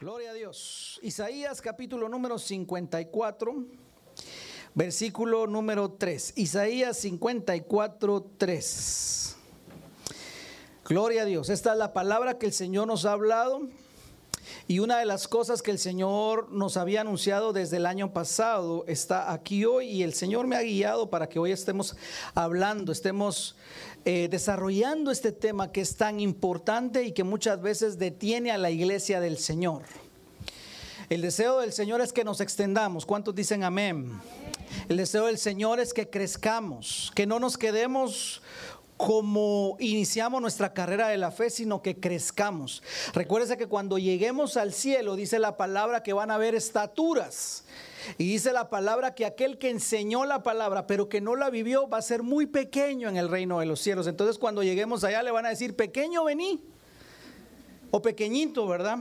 Gloria a Dios. Isaías capítulo número 54, versículo número 3. Isaías 54, 3. Gloria a Dios. Esta es la palabra que el Señor nos ha hablado. Y una de las cosas que el Señor nos había anunciado desde el año pasado está aquí hoy y el Señor me ha guiado para que hoy estemos hablando, estemos eh, desarrollando este tema que es tan importante y que muchas veces detiene a la iglesia del Señor. El deseo del Señor es que nos extendamos. ¿Cuántos dicen amén? El deseo del Señor es que crezcamos, que no nos quedemos como iniciamos nuestra carrera de la fe, sino que crezcamos. Recuérdese que cuando lleguemos al cielo, dice la palabra que van a haber estaturas. Y dice la palabra que aquel que enseñó la palabra, pero que no la vivió, va a ser muy pequeño en el reino de los cielos. Entonces cuando lleguemos allá le van a decir, pequeño vení. O pequeñito, ¿verdad?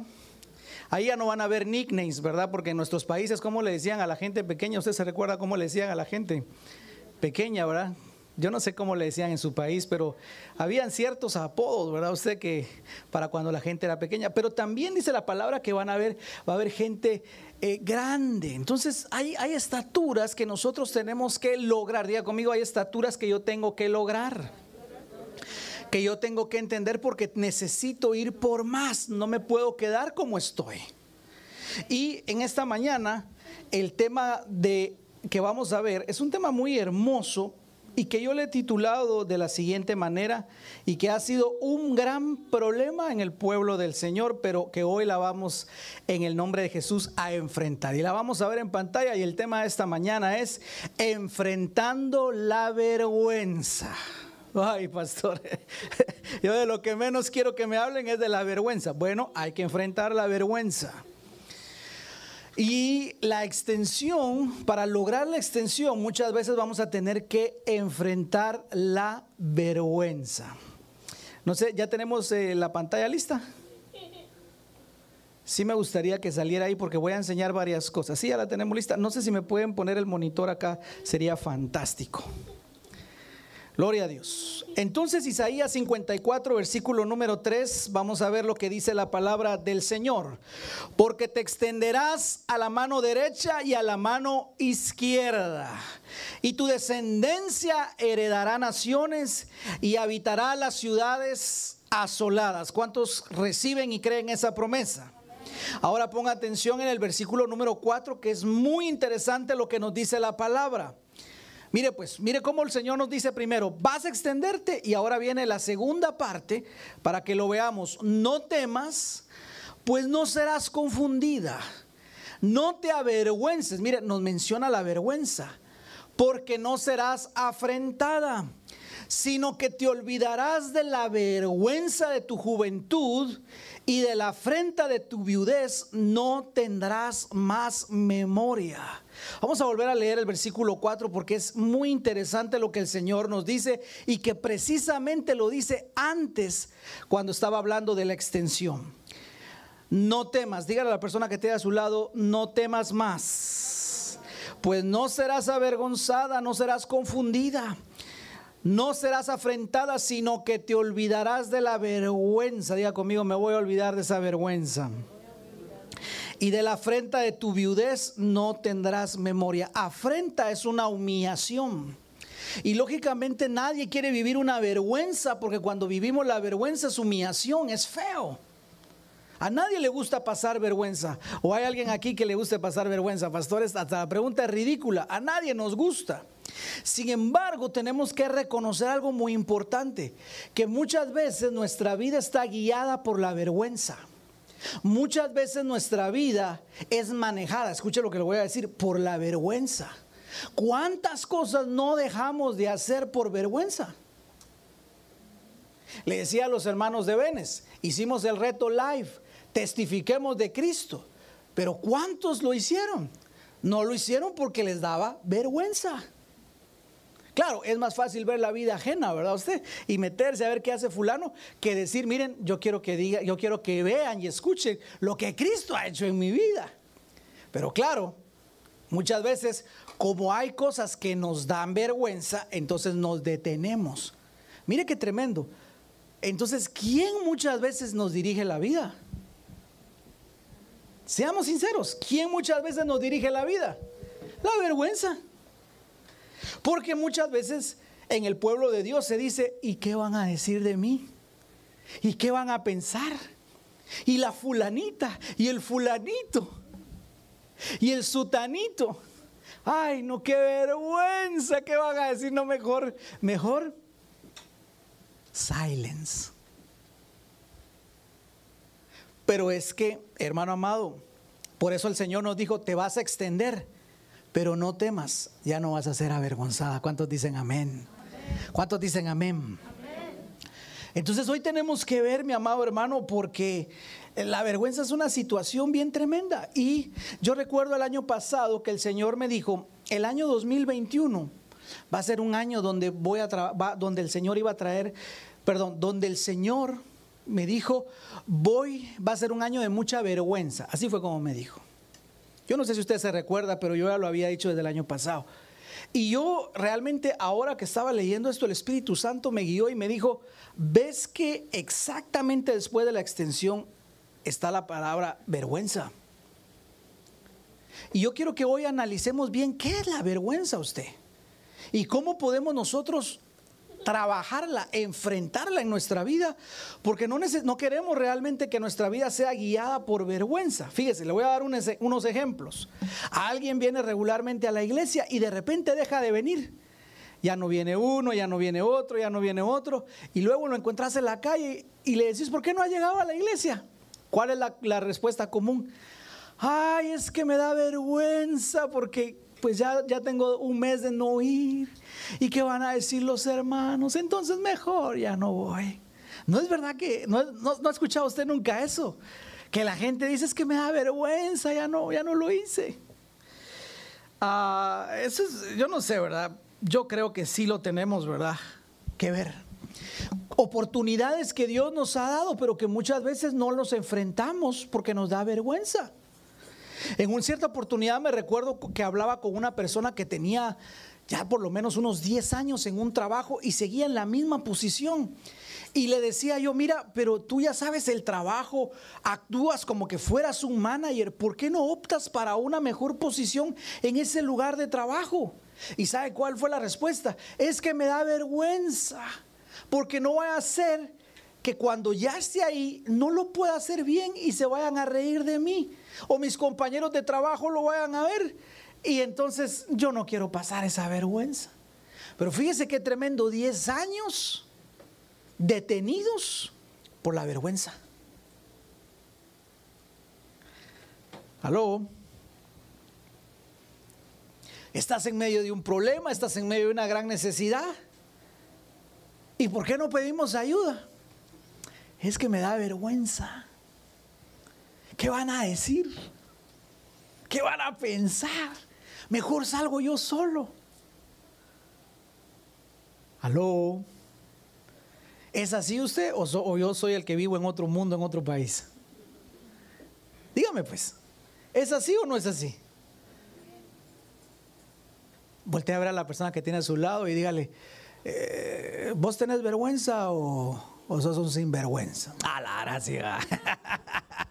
Ahí ya no van a ver nicknames, ¿verdad? Porque en nuestros países, ¿cómo le decían a la gente pequeña? ¿Usted se recuerda cómo le decían a la gente pequeña, ¿verdad? Yo no sé cómo le decían en su país, pero habían ciertos apodos, ¿verdad? Usted que para cuando la gente era pequeña. Pero también dice la palabra que van a ver, va a haber gente eh, grande. Entonces hay, hay estaturas que nosotros tenemos que lograr. Diga conmigo, hay estaturas que yo tengo que lograr. Que yo tengo que entender porque necesito ir por más. No me puedo quedar como estoy. Y en esta mañana, el tema de que vamos a ver es un tema muy hermoso y que yo le he titulado de la siguiente manera y que ha sido un gran problema en el pueblo del Señor, pero que hoy la vamos en el nombre de Jesús a enfrentar. Y la vamos a ver en pantalla y el tema de esta mañana es enfrentando la vergüenza. Ay, pastor, yo de lo que menos quiero que me hablen es de la vergüenza. Bueno, hay que enfrentar la vergüenza. Y la extensión, para lograr la extensión, muchas veces vamos a tener que enfrentar la vergüenza. No sé, ¿ya tenemos eh, la pantalla lista? Sí me gustaría que saliera ahí porque voy a enseñar varias cosas. Sí, ya la tenemos lista. No sé si me pueden poner el monitor acá, sería fantástico. Gloria a Dios. Entonces Isaías 54, versículo número 3, vamos a ver lo que dice la palabra del Señor. Porque te extenderás a la mano derecha y a la mano izquierda. Y tu descendencia heredará naciones y habitará las ciudades asoladas. ¿Cuántos reciben y creen esa promesa? Ahora ponga atención en el versículo número 4, que es muy interesante lo que nos dice la palabra. Mire pues, mire cómo el Señor nos dice primero, vas a extenderte y ahora viene la segunda parte para que lo veamos. No temas, pues no serás confundida. No te avergüences. Mire, nos menciona la vergüenza, porque no serás afrentada, sino que te olvidarás de la vergüenza de tu juventud y de la afrenta de tu viudez no tendrás más memoria. Vamos a volver a leer el versículo 4 porque es muy interesante lo que el Señor nos dice y que precisamente lo dice antes cuando estaba hablando de la extensión. No temas, dígale a la persona que te a su lado, no temas más, pues no serás avergonzada, no serás confundida no serás afrentada, sino que te olvidarás de la vergüenza. Diga conmigo, me voy a olvidar de esa vergüenza. Y de la afrenta de tu viudez no tendrás memoria. Afrenta es una humillación. Y lógicamente nadie quiere vivir una vergüenza porque cuando vivimos la vergüenza es humillación, es feo. A nadie le gusta pasar vergüenza. ¿O hay alguien aquí que le guste pasar vergüenza? Pastores, hasta la pregunta es ridícula. A nadie nos gusta. Sin embargo, tenemos que reconocer algo muy importante, que muchas veces nuestra vida está guiada por la vergüenza. Muchas veces nuestra vida es manejada, escuche lo que le voy a decir, por la vergüenza. ¿Cuántas cosas no dejamos de hacer por vergüenza? Le decía a los hermanos de Venes, hicimos el reto live testifiquemos de Cristo. Pero ¿cuántos lo hicieron? No lo hicieron porque les daba vergüenza. Claro, es más fácil ver la vida ajena, ¿verdad usted? Y meterse a ver qué hace fulano que decir, miren, yo quiero que diga, yo quiero que vean y escuchen lo que Cristo ha hecho en mi vida. Pero claro, muchas veces como hay cosas que nos dan vergüenza, entonces nos detenemos. Mire qué tremendo. Entonces, ¿quién muchas veces nos dirige la vida? Seamos sinceros, ¿quién muchas veces nos dirige la vida? La vergüenza. Porque muchas veces en el pueblo de Dios se dice, ¿y qué van a decir de mí? ¿Y qué van a pensar? Y la fulanita, y el fulanito, y el sutanito. Ay, no, qué vergüenza, ¿qué van a decir? No, mejor, mejor, silence. Pero es que, hermano amado, por eso el Señor nos dijo, te vas a extender, pero no temas, ya no vas a ser avergonzada. ¿Cuántos dicen amén? ¿Cuántos dicen amén? Entonces hoy tenemos que ver, mi amado hermano, porque la vergüenza es una situación bien tremenda. Y yo recuerdo el año pasado que el Señor me dijo, el año 2021 va a ser un año donde voy a donde el Señor iba a traer, perdón, donde el Señor me dijo, voy, va a ser un año de mucha vergüenza. Así fue como me dijo. Yo no sé si usted se recuerda, pero yo ya lo había dicho desde el año pasado. Y yo realmente ahora que estaba leyendo esto, el Espíritu Santo me guió y me dijo, ves que exactamente después de la extensión está la palabra vergüenza. Y yo quiero que hoy analicemos bien qué es la vergüenza usted y cómo podemos nosotros trabajarla, enfrentarla en nuestra vida, porque no, queremos realmente que nuestra vida sea guiada por vergüenza. Fíjese, le voy a dar unos ejemplos. Alguien viene regularmente a la iglesia y de repente deja de venir. Ya no viene uno, ya no viene otro, ya no viene otro. Y luego lo encuentras en la calle y le decís, ¿por qué no ha llegado a la iglesia? ¿Cuál es la respuesta común? Ay, es que me da vergüenza porque pues ya, ya tengo un mes de no ir. ¿Y qué van a decir los hermanos? Entonces mejor ya no voy. No es verdad que, no, ha escuchado usted nunca eso. Que la gente dice es que me da vergüenza, ya no, ya no lo hice. Ah, eso es, yo no sé, ¿verdad? Yo creo que sí lo tenemos, ¿verdad? Que ver. Oportunidades que Dios nos ha dado, pero que muchas veces no los enfrentamos porque nos da vergüenza. En una cierta oportunidad me recuerdo que hablaba con una persona que tenía ya por lo menos unos 10 años en un trabajo y seguía en la misma posición. Y le decía yo, mira, pero tú ya sabes el trabajo, actúas como que fueras un manager, ¿por qué no optas para una mejor posición en ese lugar de trabajo? ¿Y sabe cuál fue la respuesta? Es que me da vergüenza, porque no voy a hacer que cuando ya esté ahí no lo pueda hacer bien y se vayan a reír de mí o mis compañeros de trabajo lo vayan a ver. Y entonces yo no quiero pasar esa vergüenza. Pero fíjese qué tremendo, 10 años detenidos por la vergüenza. Aló. Estás en medio de un problema, estás en medio de una gran necesidad. ¿Y por qué no pedimos ayuda? Es que me da vergüenza. ¿Qué van a decir? ¿Qué van a pensar? Mejor salgo yo solo. ¿Aló? ¿Es así usted o, yo soy el que vivo en otro mundo, en otro país? Dígame pues, ¿es así o no es así? Voltea a ver a la persona que tiene a su lado y dígale, eh, ¿vos tenés vergüenza o, o sos un sinvergüenza? A la gracia.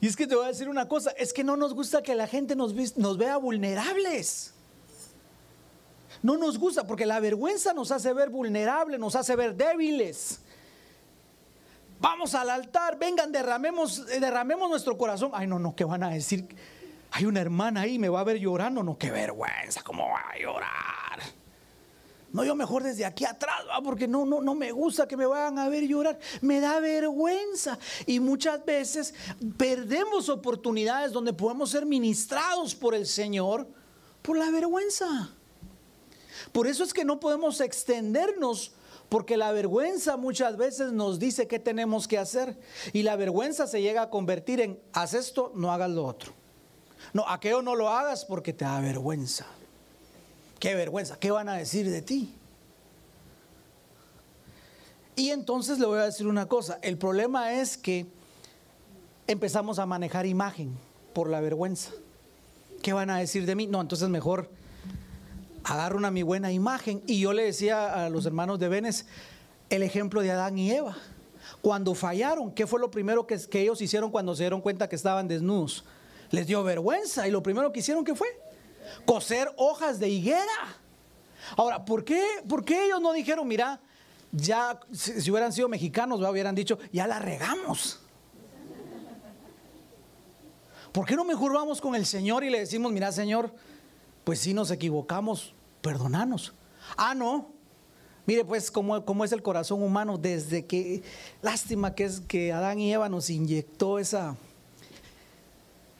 Y es que te voy a decir una cosa, es que no nos gusta que la gente nos, vea vulnerables. No nos gusta porque la vergüenza nos hace ver vulnerables, nos hace ver débiles. Vamos al altar, vengan, derramemos, derramemos nuestro corazón. Ay, no, no, ¿qué van a decir? Hay una hermana ahí, me va a ver llorando. No, qué vergüenza, ¿cómo va a llorar? No, yo mejor desde aquí atrás, porque no, no, no me gusta que me vayan a ver llorar. Me da vergüenza. Y muchas veces perdemos oportunidades donde podemos ser ministrados por el Señor por la vergüenza. Por eso es que no podemos extendernos porque la vergüenza muchas veces nos dice qué tenemos que hacer. Y la vergüenza se llega a convertir en, haz esto, no hagas lo otro. No, aquello no lo hagas porque te da vergüenza. Qué vergüenza, ¿qué van a decir de ti? Y entonces le voy a decir una cosa, el problema es que empezamos a manejar imagen por la vergüenza. ¿Qué van a decir de mí? No, entonces mejor agarro una mi buena imagen. Y yo le decía a los hermanos de Venes el ejemplo de Adán y Eva. Cuando fallaron, ¿qué fue lo primero que, que ellos hicieron cuando se dieron cuenta que estaban desnudos? Les dio vergüenza y lo primero que hicieron, ¿qué fue? Coser hojas de higuera. Ahora, ¿por qué, por qué ellos no dijeron, mira, ya si, hubieran sido mexicanos, hubieran dicho, ya la regamos? ¿Por qué no mejor vamos con el Señor y le decimos, mira Señor, pues si nos equivocamos, perdonanos? Ah, no. Mire pues cómo, cómo es el corazón humano desde que, lástima que es que Adán y Eva nos inyectó esa,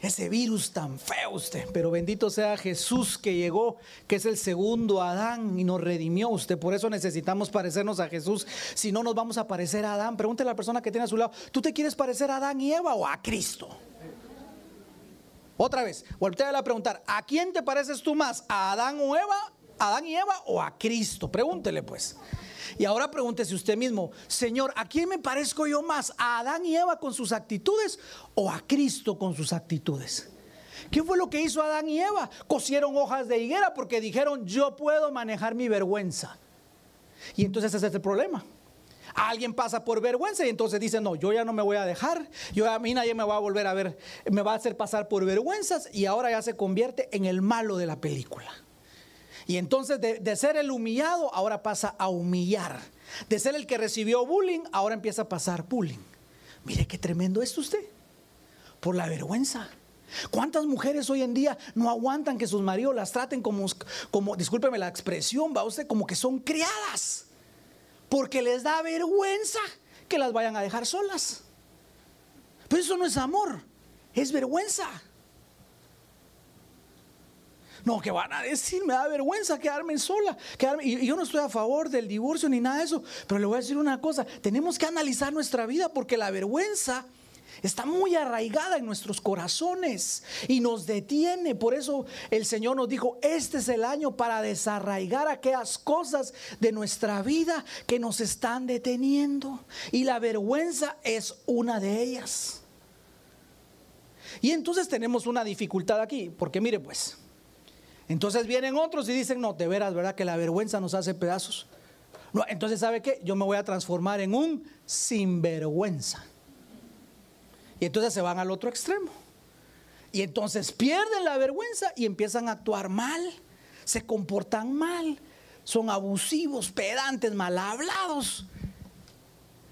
ese virus tan feo usted. Pero bendito sea Jesús que llegó, que es el segundo Adán y nos redimió usted. Por eso necesitamos parecernos a Jesús. Si no nos vamos a parecer a Adán, pregúntele a la persona que tiene a su lado, ¿tú te quieres parecer a Adán y Eva o a Cristo? Otra vez, voltea a preguntar, ¿a quién te pareces tú más? ¿A Adán o Eva? ¿Adán y Eva o a Cristo? Pregúntele pues. Y ahora pregúntese usted mismo, Señor, ¿a quién me parezco yo más? ¿A Adán y Eva con sus actitudes o a Cristo con sus actitudes? ¿Qué fue lo que hizo Adán y Eva? Cosieron hojas de higuera porque dijeron, yo puedo manejar mi vergüenza. Y entonces ese es el problema. Alguien pasa por vergüenza y entonces dice, no, yo ya no me voy a dejar, yo a mí nadie me va a volver a ver, me va a hacer pasar por vergüenzas y ahora ya se convierte en el malo de la película. Y entonces de, ser el humillado, ahora pasa a humillar. De ser el que recibió bullying, ahora empieza a pasar bullying. Mire qué tremendo es usted. Por la vergüenza. ¿Cuántas mujeres hoy en día no aguantan que sus maridos las traten como, como discúlpeme la expresión, va usted, como que son criadas? Porque les da vergüenza que las vayan a dejar solas. Pero eso no es amor, es vergüenza. No, que van a decir, me da vergüenza quedarme sola. Quedarme, y, yo no estoy a favor del divorcio ni nada de eso, pero le voy a decir una cosa, tenemos que analizar nuestra vida porque la vergüenza está muy arraigada en nuestros corazones y nos detiene. Por eso el Señor nos dijo, este es el año para desarraigar aquellas cosas de nuestra vida que nos están deteniendo. Y la vergüenza es una de ellas. Y entonces tenemos una dificultad aquí, porque mire pues, entonces vienen otros y dicen, no, de veras, ¿verdad? Que la vergüenza nos hace pedazos. No, entonces, ¿sabe qué? Yo me voy a transformar en un sinvergüenza. Y entonces se van al otro extremo. Y entonces pierden la vergüenza y empiezan a actuar mal, se comportan mal, son abusivos, pedantes, mal hablados.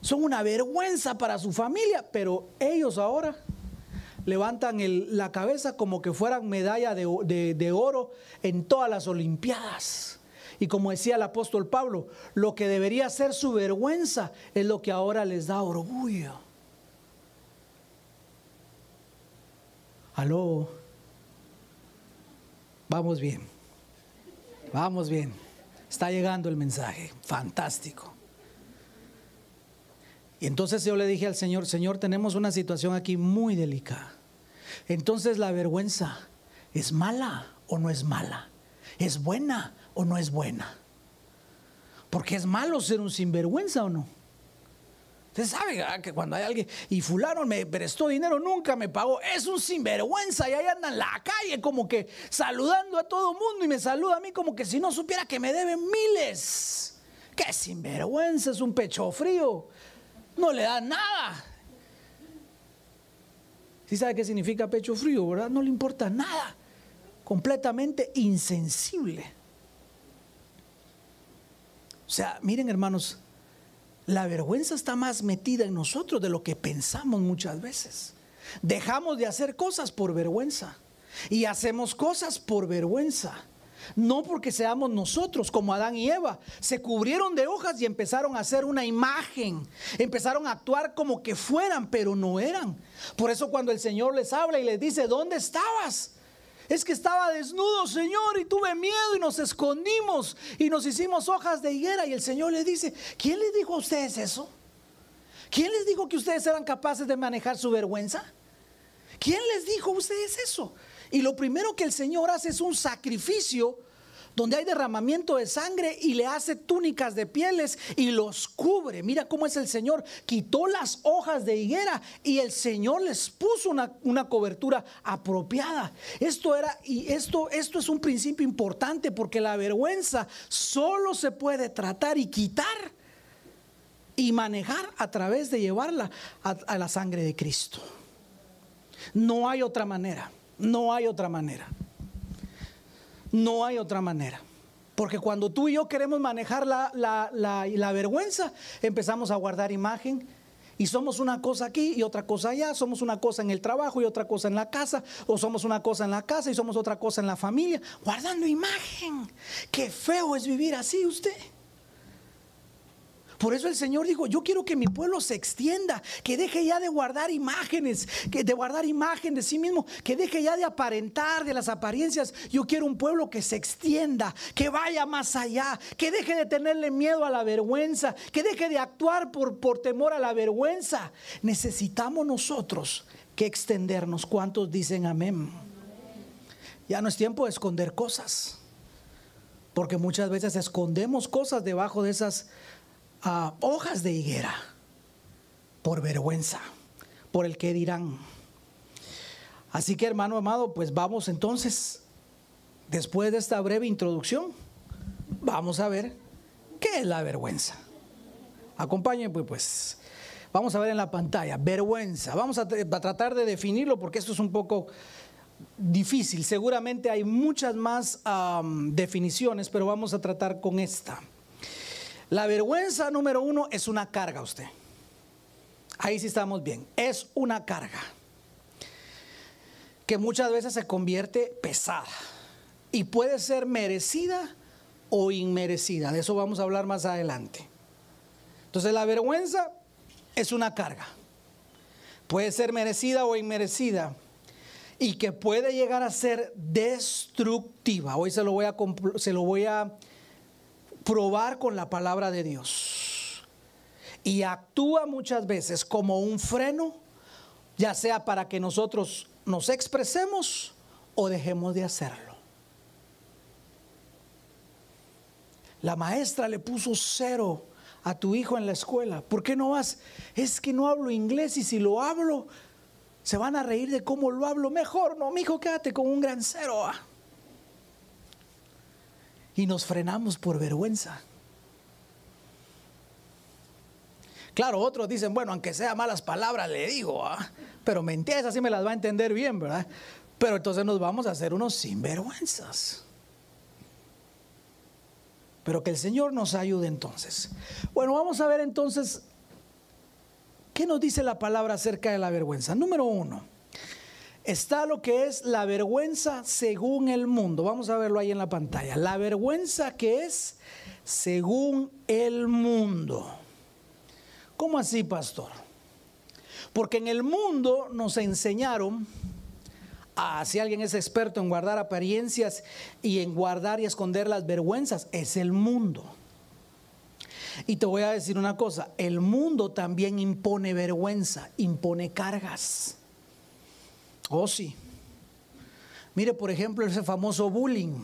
Son una vergüenza para su familia, pero ellos ahora levantan la cabeza como que fueran medalla de, oro en todas las Olimpiadas. Y como decía el apóstol Pablo, lo que debería ser su vergüenza es lo que ahora les da orgullo. Aló. Vamos bien. Vamos bien. Está llegando el mensaje. Fantástico. Y entonces yo le dije al Señor, Señor, tenemos una situación aquí muy delicada. Entonces la vergüenza, ¿es mala o no es mala? ¿Es buena o no es buena? Porque es malo ser un sinvergüenza o no. Usted sabe que cuando hay alguien y fulano me prestó dinero, nunca me pagó, es un sinvergüenza y ahí anda en la calle como que saludando a todo mundo y me saluda a mí como que si no supiera que me deben miles. Qué sinvergüenza, es un pecho frío no le da nada. Si sabe qué significa pecho frío, ¿verdad? No le importa nada. Completamente insensible. O sea, miren hermanos, la vergüenza está más metida en nosotros de lo que pensamos muchas veces. Dejamos de hacer cosas por vergüenza y hacemos cosas por vergüenza. No porque seamos nosotros como Adán y Eva. Se cubrieron de hojas y empezaron a hacer una imagen. Empezaron a actuar como que fueran, pero no eran. Por eso cuando el Señor les habla y les dice, ¿dónde estabas? Es que estaba desnudo, Señor, y tuve miedo y nos escondimos y nos hicimos hojas de higuera. Y el Señor le dice, ¿quién les dijo a ustedes eso? ¿Quién les dijo que ustedes eran capaces de manejar su vergüenza? ¿Quién les dijo a ustedes eso? Y lo primero que el Señor hace es un sacrificio donde hay derramamiento de sangre y le hace túnicas de pieles y los cubre. Mira cómo es el Señor. Quitó las hojas de higuera y el Señor les puso una, una, cobertura apropiada. Esto era, y esto, esto es un principio importante porque la vergüenza solo se puede tratar y quitar y manejar a través de llevarla a, a la sangre de Cristo. No hay otra manera, no hay otra manera. No hay otra manera. Porque cuando tú y yo queremos manejar la, la, la, la, vergüenza, empezamos a guardar imagen y somos una cosa aquí y otra cosa allá, somos una cosa en el trabajo y otra cosa en la casa, o somos una cosa en la casa y somos otra cosa en la familia, guardando imagen. Qué feo es vivir así usted. Por eso el Señor dijo, yo quiero que mi pueblo se extienda, que deje ya de guardar imágenes, que de guardar imagen de sí mismo, que deje ya de aparentar de las apariencias. Yo quiero un pueblo que se extienda, que vaya más allá, que deje de tenerle miedo a la vergüenza, que deje de actuar por, por temor a la vergüenza. Necesitamos nosotros que extendernos. ¿Cuántos dicen amén? Ya no es tiempo de esconder cosas, porque muchas veces escondemos cosas debajo de esas uh, hojas de higuera por vergüenza, por el que dirán. Así que hermano amado, pues vamos entonces, después de esta breve introducción, vamos a ver qué es la vergüenza. Acompáñenme pues, pues. Vamos a ver en la pantalla, vergüenza. Vamos a, tratar de definirlo porque esto es un poco difícil. Seguramente hay muchas más definiciones, pero vamos a tratar con esta. La vergüenza número uno es una carga usted. Ahí sí estamos bien. Es una carga que muchas veces se convierte pesada y puede ser merecida o inmerecida. De eso vamos a hablar más adelante. Entonces la vergüenza es una carga. Puede ser merecida o inmerecida y que puede llegar a ser destructiva. Hoy se lo voy a, se lo voy a probar con la palabra de Dios. Y actúa muchas veces como un freno, ya sea para que nosotros nos expresemos o dejemos de hacerlo. La maestra le puso cero a tu hijo en la escuela. ¿Por qué no vas? Es que no hablo inglés y si lo hablo, se van a reír de cómo lo hablo. Mejor no, mi hijo, quédate con un gran cero. Ah y nos frenamos por vergüenza. Claro, otros dicen, bueno, aunque sea malas palabras, le digo, ¿ah? pero mentiras así me las va a entender bien, ¿verdad? Pero entonces nos vamos a hacer unos sinvergüenzas. Pero que el Señor nos ayude entonces. Bueno, vamos a ver entonces qué nos dice la palabra acerca de la vergüenza. Número uno, está lo que es la vergüenza según el mundo. Vamos a verlo ahí en la pantalla. La vergüenza que es según el mundo. ¿Cómo así, pastor? Porque en el mundo nos enseñaron, a, si alguien es experto en guardar apariencias y en guardar y esconder las vergüenzas, es el mundo. Y te voy a decir una cosa, el mundo también impone vergüenza, impone cargas. Oh, sí. Mire, por ejemplo, ese famoso bullying.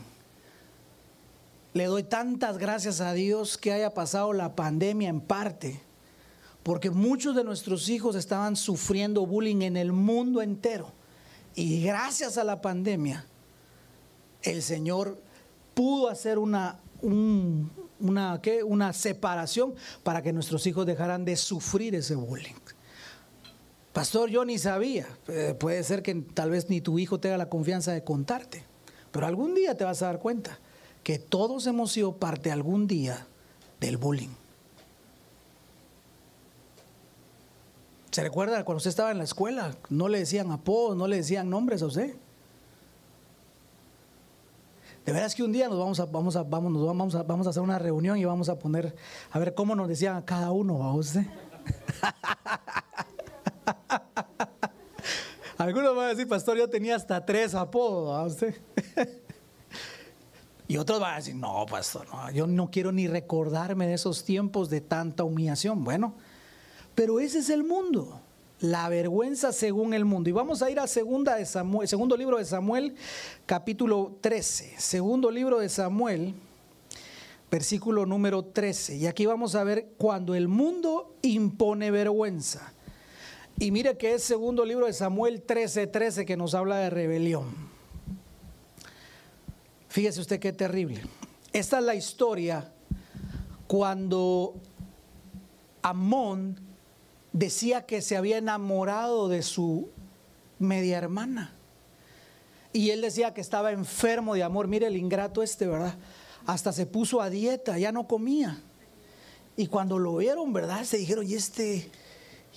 Le doy tantas gracias a Dios que haya pasado la pandemia en parte, porque muchos de nuestros hijos estaban sufriendo bullying en el mundo entero. Y gracias a la pandemia, el Señor pudo hacer una, una, una separación para que nuestros hijos dejaran de sufrir ese bullying. Pastor, yo ni sabía. Eh, puede ser que tal vez ni tu hijo tenga la confianza de contarte. Pero algún día te vas a dar cuenta que todos hemos sido parte algún día del bullying. ¿Se recuerda cuando usted estaba en la escuela? No le decían apodos, no le decían nombres a usted. De veras que un día nos vamos a, vamos a, vamos, nos vamos a, vamos a hacer una reunión y vamos a poner, a ver cómo nos decían a cada uno a usted. Algunos van a decir, pastor, yo tenía hasta tres apodos. ¿a usted? y otros van a decir, no, pastor, yo no quiero ni recordarme de esos tiempos de tanta humillación. Bueno, pero ese es el mundo. La vergüenza según el mundo. Y vamos a ir a segunda de segundo libro de Samuel, capítulo 13. Segundo libro de Samuel, versículo número 13. Y aquí vamos a ver cuando el mundo impone vergüenza. Y mire que es segundo libro de Samuel 13:13 13 que nos habla de rebelión. Fíjese usted qué terrible. Esta es la historia cuando Amón decía que se había enamorado de su media hermana. Y él decía que estaba enfermo de amor. Mire el ingrato este, ¿verdad? Hasta se puso a dieta, ya no comía. Y cuando lo vieron, ¿verdad? Se dijeron, y este,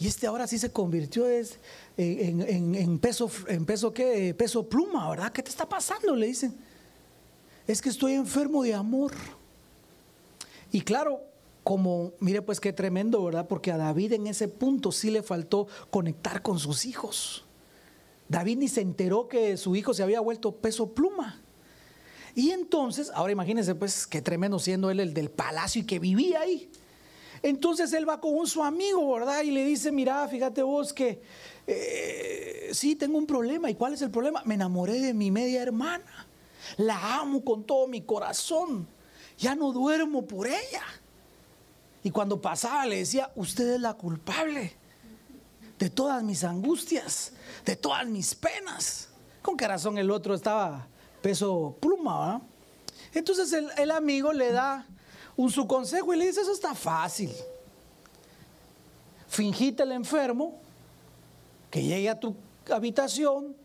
y este ahora sí se convirtió es, en, en, peso, en peso, ¿qué? Peso pluma, ¿verdad? ¿Qué te está pasando? Le dicen. Es que estoy enfermo de amor. Y claro, como, mire pues qué tremendo, ¿verdad? Porque a David en ese punto sí le faltó conectar con sus hijos. David ni se enteró que su hijo se había vuelto peso pluma. Y entonces, ahora imagínense pues qué tremendo siendo él el del palacio y que vivía ahí. Entonces él va con su amigo, ¿verdad? Y le dice, mira, fíjate vos que eh, sí, tengo un problema. ¿Y cuál es el problema? Me enamoré de mi media hermana. La amo con todo mi corazón. Ya no duermo por ella. Y cuando pasaba le decía, usted es la culpable de todas mis angustias, de todas mis penas. ¿Con qué razón el otro estaba peso pluma? Entonces el, el, amigo le da un su consejo y le dice, eso está fácil. Fingite el enfermo, que llegue a tu habitación,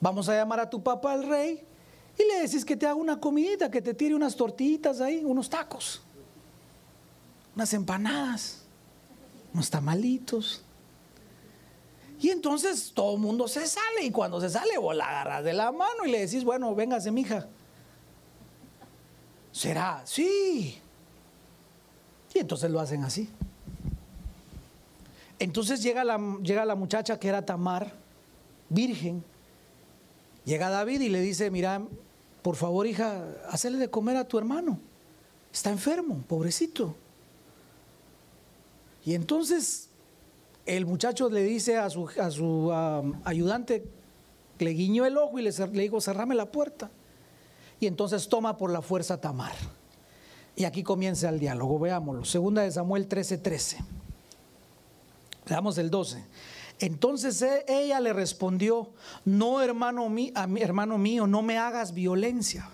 vamos a llamar a tu papá al rey y le decís que te haga una comidita, que te tire unas tortillitas ahí, unos tacos, unas empanadas, unos tamalitos. Y entonces todo el mundo se sale y cuando se sale vos la agarras de la mano y le decís, bueno, véngase mija. ¿Será? Sí. Y entonces lo hacen así. Entonces llega la, llega la muchacha que era Tamar, virgen, Llega David y le dice, mira, por favor hija, hazle de comer a tu hermano. Está enfermo, pobrecito. Y entonces el muchacho le dice a su, a su ayudante, le guiñó el ojo y le, le dijo, cerrame la puerta. Y entonces toma por la fuerza Tamar. Y aquí comienza el diálogo, veámoslo. Segunda de Samuel 13:13. 13. Veamos el 12. Entonces e, ella le respondió, no hermano, hermano mío, no me hagas violencia.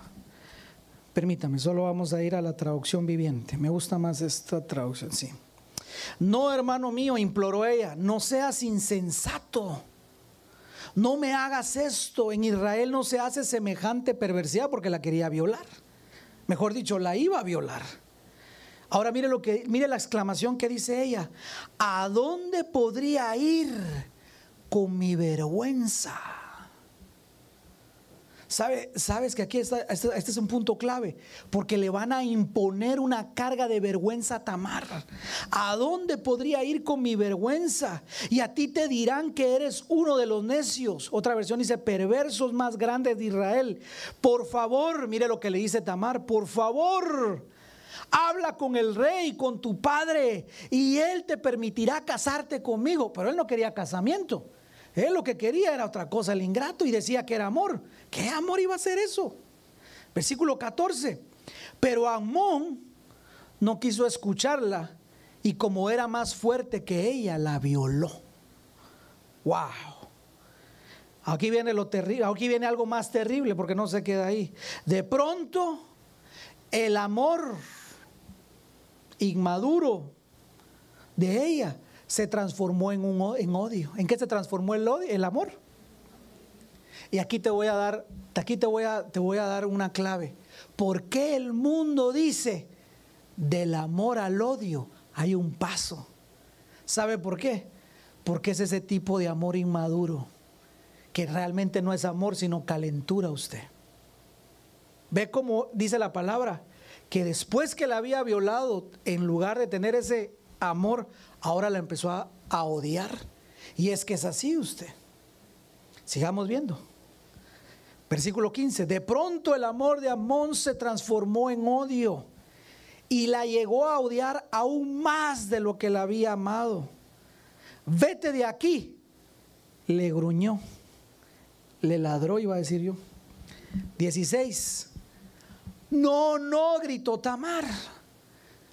Permítame, solo vamos a ir a la traducción viviente. Me gusta más esta traducción, sí. No, hermano mío, imploró ella, no seas insensato. No me hagas esto. En Israel no se hace semejante perversidad porque la quería violar. Mejor dicho, la iba a violar. Ahora mire lo que mire la exclamación que dice ella. ¿A dónde podría ir con mi vergüenza? ¿Sabe, sabes que aquí está, este, este, es un punto clave, porque le van a imponer una carga de vergüenza a Tamar. ¿A dónde podría ir con mi vergüenza? Y a ti te dirán que eres uno de los necios. Otra versión dice, perversos más grandes de Israel. Por favor, mire lo que le dice Tamar, por favor habla con el rey, con tu padre, y él te permitirá casarte conmigo. Pero él no quería casamiento. Él lo que quería era otra cosa, el ingrato, y decía que era amor. ¿Qué amor iba a ser eso? Versículo 14. Pero Amón no quiso escucharla y como era más fuerte que ella, la violó. Wow. Aquí viene lo terrible, aquí viene algo más terrible porque no se queda ahí. De pronto, el amor inmaduro de ella se transformó en, un, en odio. ¿En qué se transformó el odio? El amor. Y aquí te voy a dar, aquí te voy a, te voy a dar una clave. ¿Por qué el mundo dice del amor al odio hay un paso? ¿Sabe por qué? Porque es ese tipo de amor inmaduro que realmente no es amor sino calentura usted. Ve cómo dice la palabra, que después que la había violado, en lugar de tener ese amor, ahora la empezó a, odiar. Y es que es así usted. Sigamos viendo. Versículo 15. De pronto el amor de Amón se transformó en odio y la llegó a odiar aún más de lo que la había amado. Vete de aquí. Le gruñó. Le ladró, iba a decir yo. 16. No, no, gritó Tamar.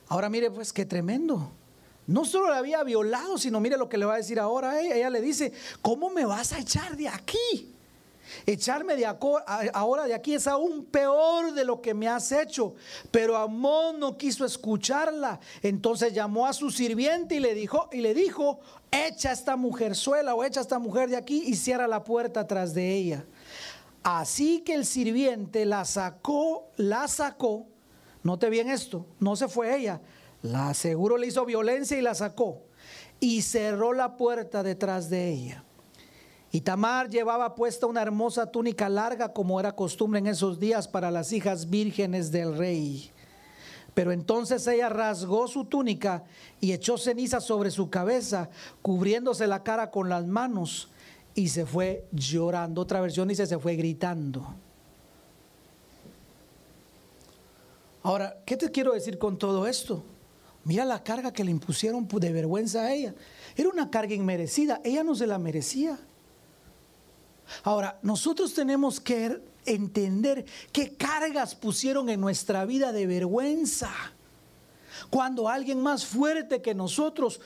Ahora mire, pues qué tremendo. No solo la había violado, sino mire lo que le va a decir ahora. Ella, ella le dice, ¿cómo me vas a echar de aquí? Echarme de ahora de aquí es aún peor de lo que me has hecho. Pero Amón no quiso escucharla. Entonces llamó a su sirviente y le dijo, y le dijo, echa esta mujerzuela o echa esta mujer de aquí y cierra la puerta tras de ella. Así que el sirviente la sacó, la sacó. Note bien esto, no se fue ella. La seguro le hizo violencia y la sacó. Y cerró la puerta detrás de ella. Y Tamar llevaba puesta una hermosa túnica larga como era costumbre en esos días para las hijas vírgenes del rey. Pero entonces ella rasgó su túnica y echó ceniza sobre su cabeza, cubriéndose la cara con las manos y se fue llorando. Otra versión dice se fue gritando. Ahora, ¿qué te quiero decir con todo esto? Mira la carga que le impusieron de vergüenza a ella. Era una carga inmerecida, ella no se la merecía. Ahora, nosotros tenemos que entender qué cargas pusieron en nuestra vida de vergüenza. Cuando alguien más fuerte que nosotros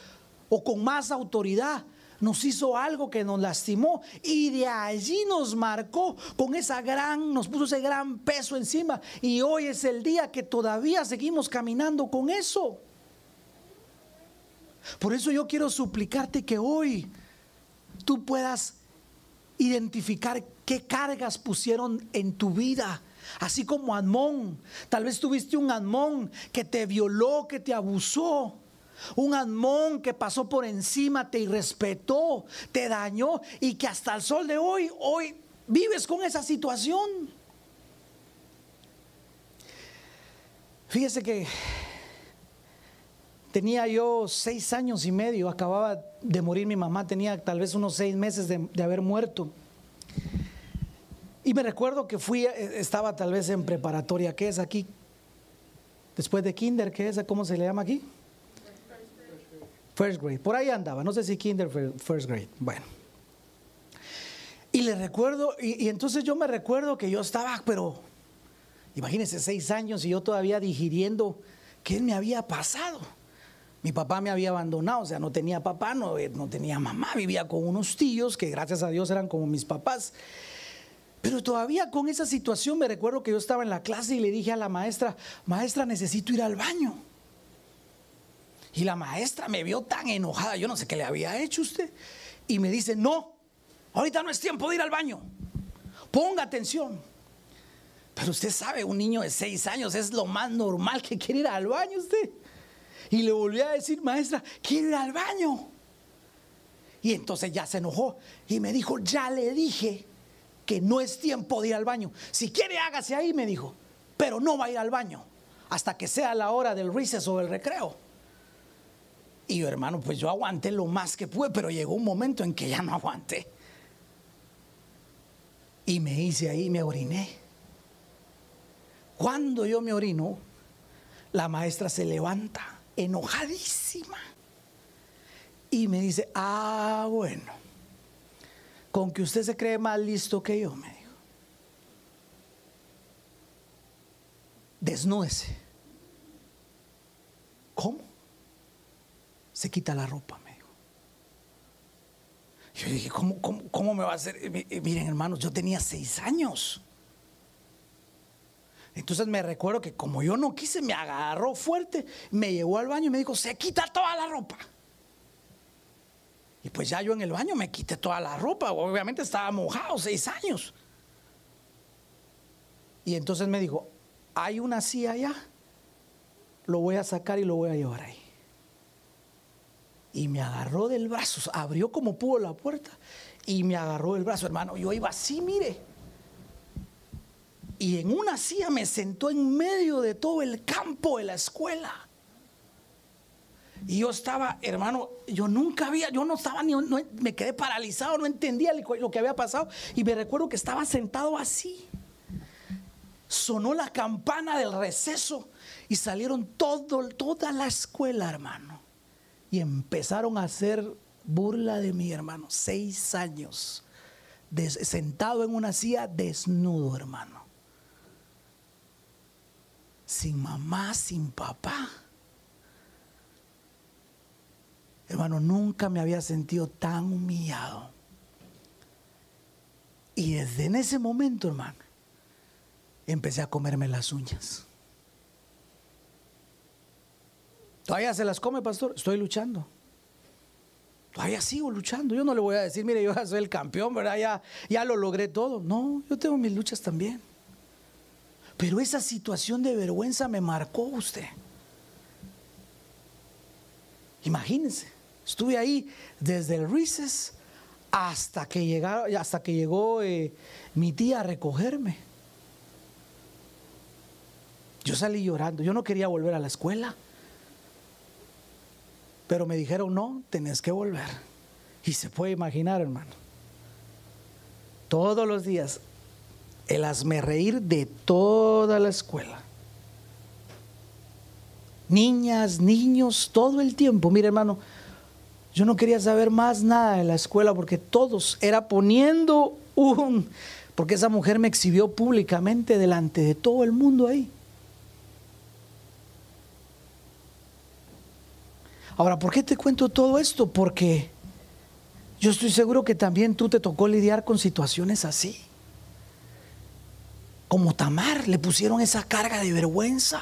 o con más autoridad nos hizo algo que nos lastimó y de allí nos marcó con esa gran, nos puso ese gran peso encima y hoy es el día que todavía seguimos caminando con eso. Por eso yo quiero suplicarte que hoy tú puedas identificar qué cargas pusieron en tu vida. Así como Admón, tal vez tuviste un Admón que te violó, que te abusó. Un Admón que pasó por encima, te irrespetó, te dañó y que hasta el sol de hoy, hoy vives con esa situación. Fíjese que tenía yo seis años y medio, acababa de morir mi mamá, tenía tal vez unos seis meses de, haber muerto. Y me recuerdo que fui, eh, estaba tal vez en preparatoria, ¿qué es aquí? Después de kinder, ¿qué es? ¿Cómo se le llama aquí? First grade. Por ahí andaba, no sé si kinder, first grade. Bueno. Y le recuerdo, y, entonces yo me recuerdo que yo estaba, pero imagínense, seis años y yo todavía digiriendo qué me había pasado. Mi papá me había abandonado, o sea, no tenía papá, no, eh, no tenía mamá, vivía con unos tíos que gracias a Dios eran como mis papás. Pero todavía con esa situación me recuerdo que yo estaba en la clase y le dije a la maestra, maestra, necesito ir al baño. Y la maestra me vio tan enojada, yo no sé qué le había hecho usted. Y me dice, no, ahorita no es tiempo de ir al baño. Ponga atención. Pero usted sabe, un niño de seis años es lo más normal que quiere ir al baño usted. Y le volví a decir, maestra, quiero ir al baño. Y entonces ya se enojó y me dijo, ya le dije que no es tiempo de ir al baño. Si quiere, hágase ahí, me dijo, pero no va a ir al baño hasta que sea la hora del recess o del recreo. Y yo, hermano, pues yo aguanté lo más que pude, pero llegó un momento en que ya no aguanté. Y me hice ahí, me oriné. Cuando yo me orino, la maestra se levanta enojadísima. Y me dice, ah, bueno, con que usted se cree más listo que yo, me dijo. Desnúdese. ¿Cómo? Se quita la ropa, me dijo. Yo dije, ¿cómo, cómo, cómo me va a hacer? Miren, hermanos, yo tenía seis años. Entonces me recuerdo que como yo no quise, me agarró fuerte, me llevó al baño y me dijo, se quita toda la ropa. Y pues ya yo en el baño me quité toda la ropa, obviamente estaba mojado, seis años. Y entonces me dijo, hay una silla allá, lo voy a sacar y lo voy a llevar ahí. Y me agarró del brazo, abrió como pudo la puerta y me agarró del brazo, hermano. Yo iba así, mire y en una silla me sentó en medio de todo el campo de la escuela. Y yo estaba, hermano, yo nunca había, yo no estaba ni, me quedé paralizado, no entendía lo que había pasado. Y me recuerdo que estaba sentado así. Sonó la campana del receso y salieron todo, toda la escuela, hermano. Y empezaron a hacer burla de mi hermano. Seis años, sentado en una silla desnudo, hermano sin mamá, sin papá. Hermano, nunca me había sentido tan humillado. Y desde en ese momento, hermano, empecé a comerme las uñas. Todavía se las come, pastor. Estoy luchando. Todavía sigo luchando. Yo no le voy a decir, mire, yo ya soy el campeón, ¿verdad? Ya, ya lo logré todo. No, yo tengo mis luchas también. Pero esa situación de vergüenza me marcó usted. Imagínense, estuve ahí desde el Reeses hasta que, llegaron, hasta que llegó eh, mi tía a recogerme. Yo salí llorando, yo no quería volver a la escuela. Pero me dijeron, no, tenés que volver. Y se puede imaginar, hermano. Todos los días, el reír de toda la escuela. Niñas, niños, todo el tiempo. Mire, hermano, yo no quería saber más nada de la escuela porque todos era poniendo un... Porque esa mujer me exhibió públicamente delante de todo el mundo ahí. Ahora, ¿por qué te cuento todo esto? Porque yo estoy seguro que también tú te tocó lidiar con situaciones así. Como Tamar, le pusieron esa carga de vergüenza.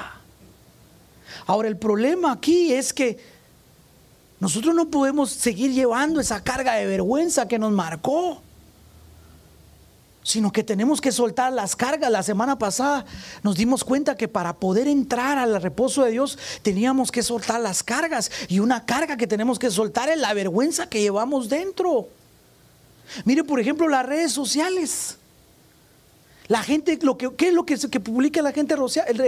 Ahora, el problema aquí es que nosotros no podemos seguir llevando esa carga de vergüenza que nos marcó, sino que tenemos que soltar las cargas. La semana pasada nos dimos cuenta que para poder entrar al reposo de Dios teníamos que soltar las cargas. Y una carga que tenemos que soltar es la vergüenza que llevamos dentro. Mire, por ejemplo, las redes sociales. La gente, lo que, ¿qué es lo que, que publica la gente,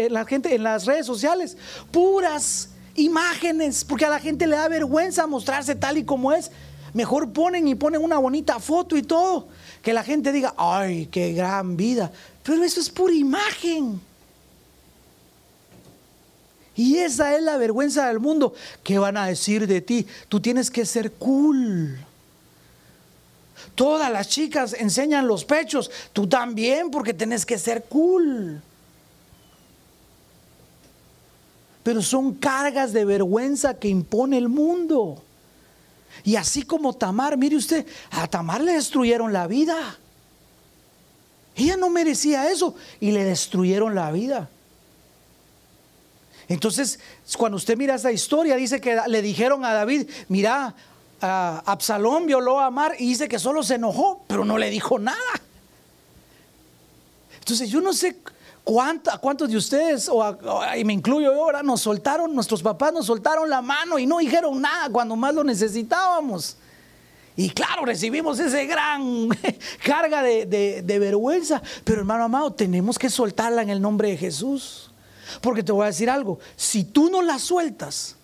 la gente en las redes sociales? Puras imágenes, porque a la gente le da vergüenza mostrarse tal y como es. Mejor ponen y ponen una bonita foto y todo. Que la gente diga, ay, qué gran vida. Pero eso es pura imagen. Y esa es la vergüenza del mundo. ¿Qué van a decir de ti? Tú tienes que ser cool. Todas las chicas enseñan los pechos. Tú también porque tienes que ser cool. pero son cargas de vergüenza que impone el mundo. Y así como Tamar, mire usted, a Tamar le destruyeron la vida. Ella no merecía eso y le destruyeron la vida. Entonces, cuando usted mira esa historia, dice que le dijeron a David, mira, Absalón violó a Amar y dice que solo se enojó, pero no le dijo nada. Entonces, yo no sé ¿A cuántos de ustedes, o, y me incluyo yo ahora, nos soltaron, nuestros papás nos soltaron la mano y no dijeron nada cuando más lo necesitábamos? Y claro, recibimos ese gran carga de, de, vergüenza. Pero hermano amado, tenemos que soltarla en el nombre de Jesús. Porque te voy a decir algo, si tú no la sueltas,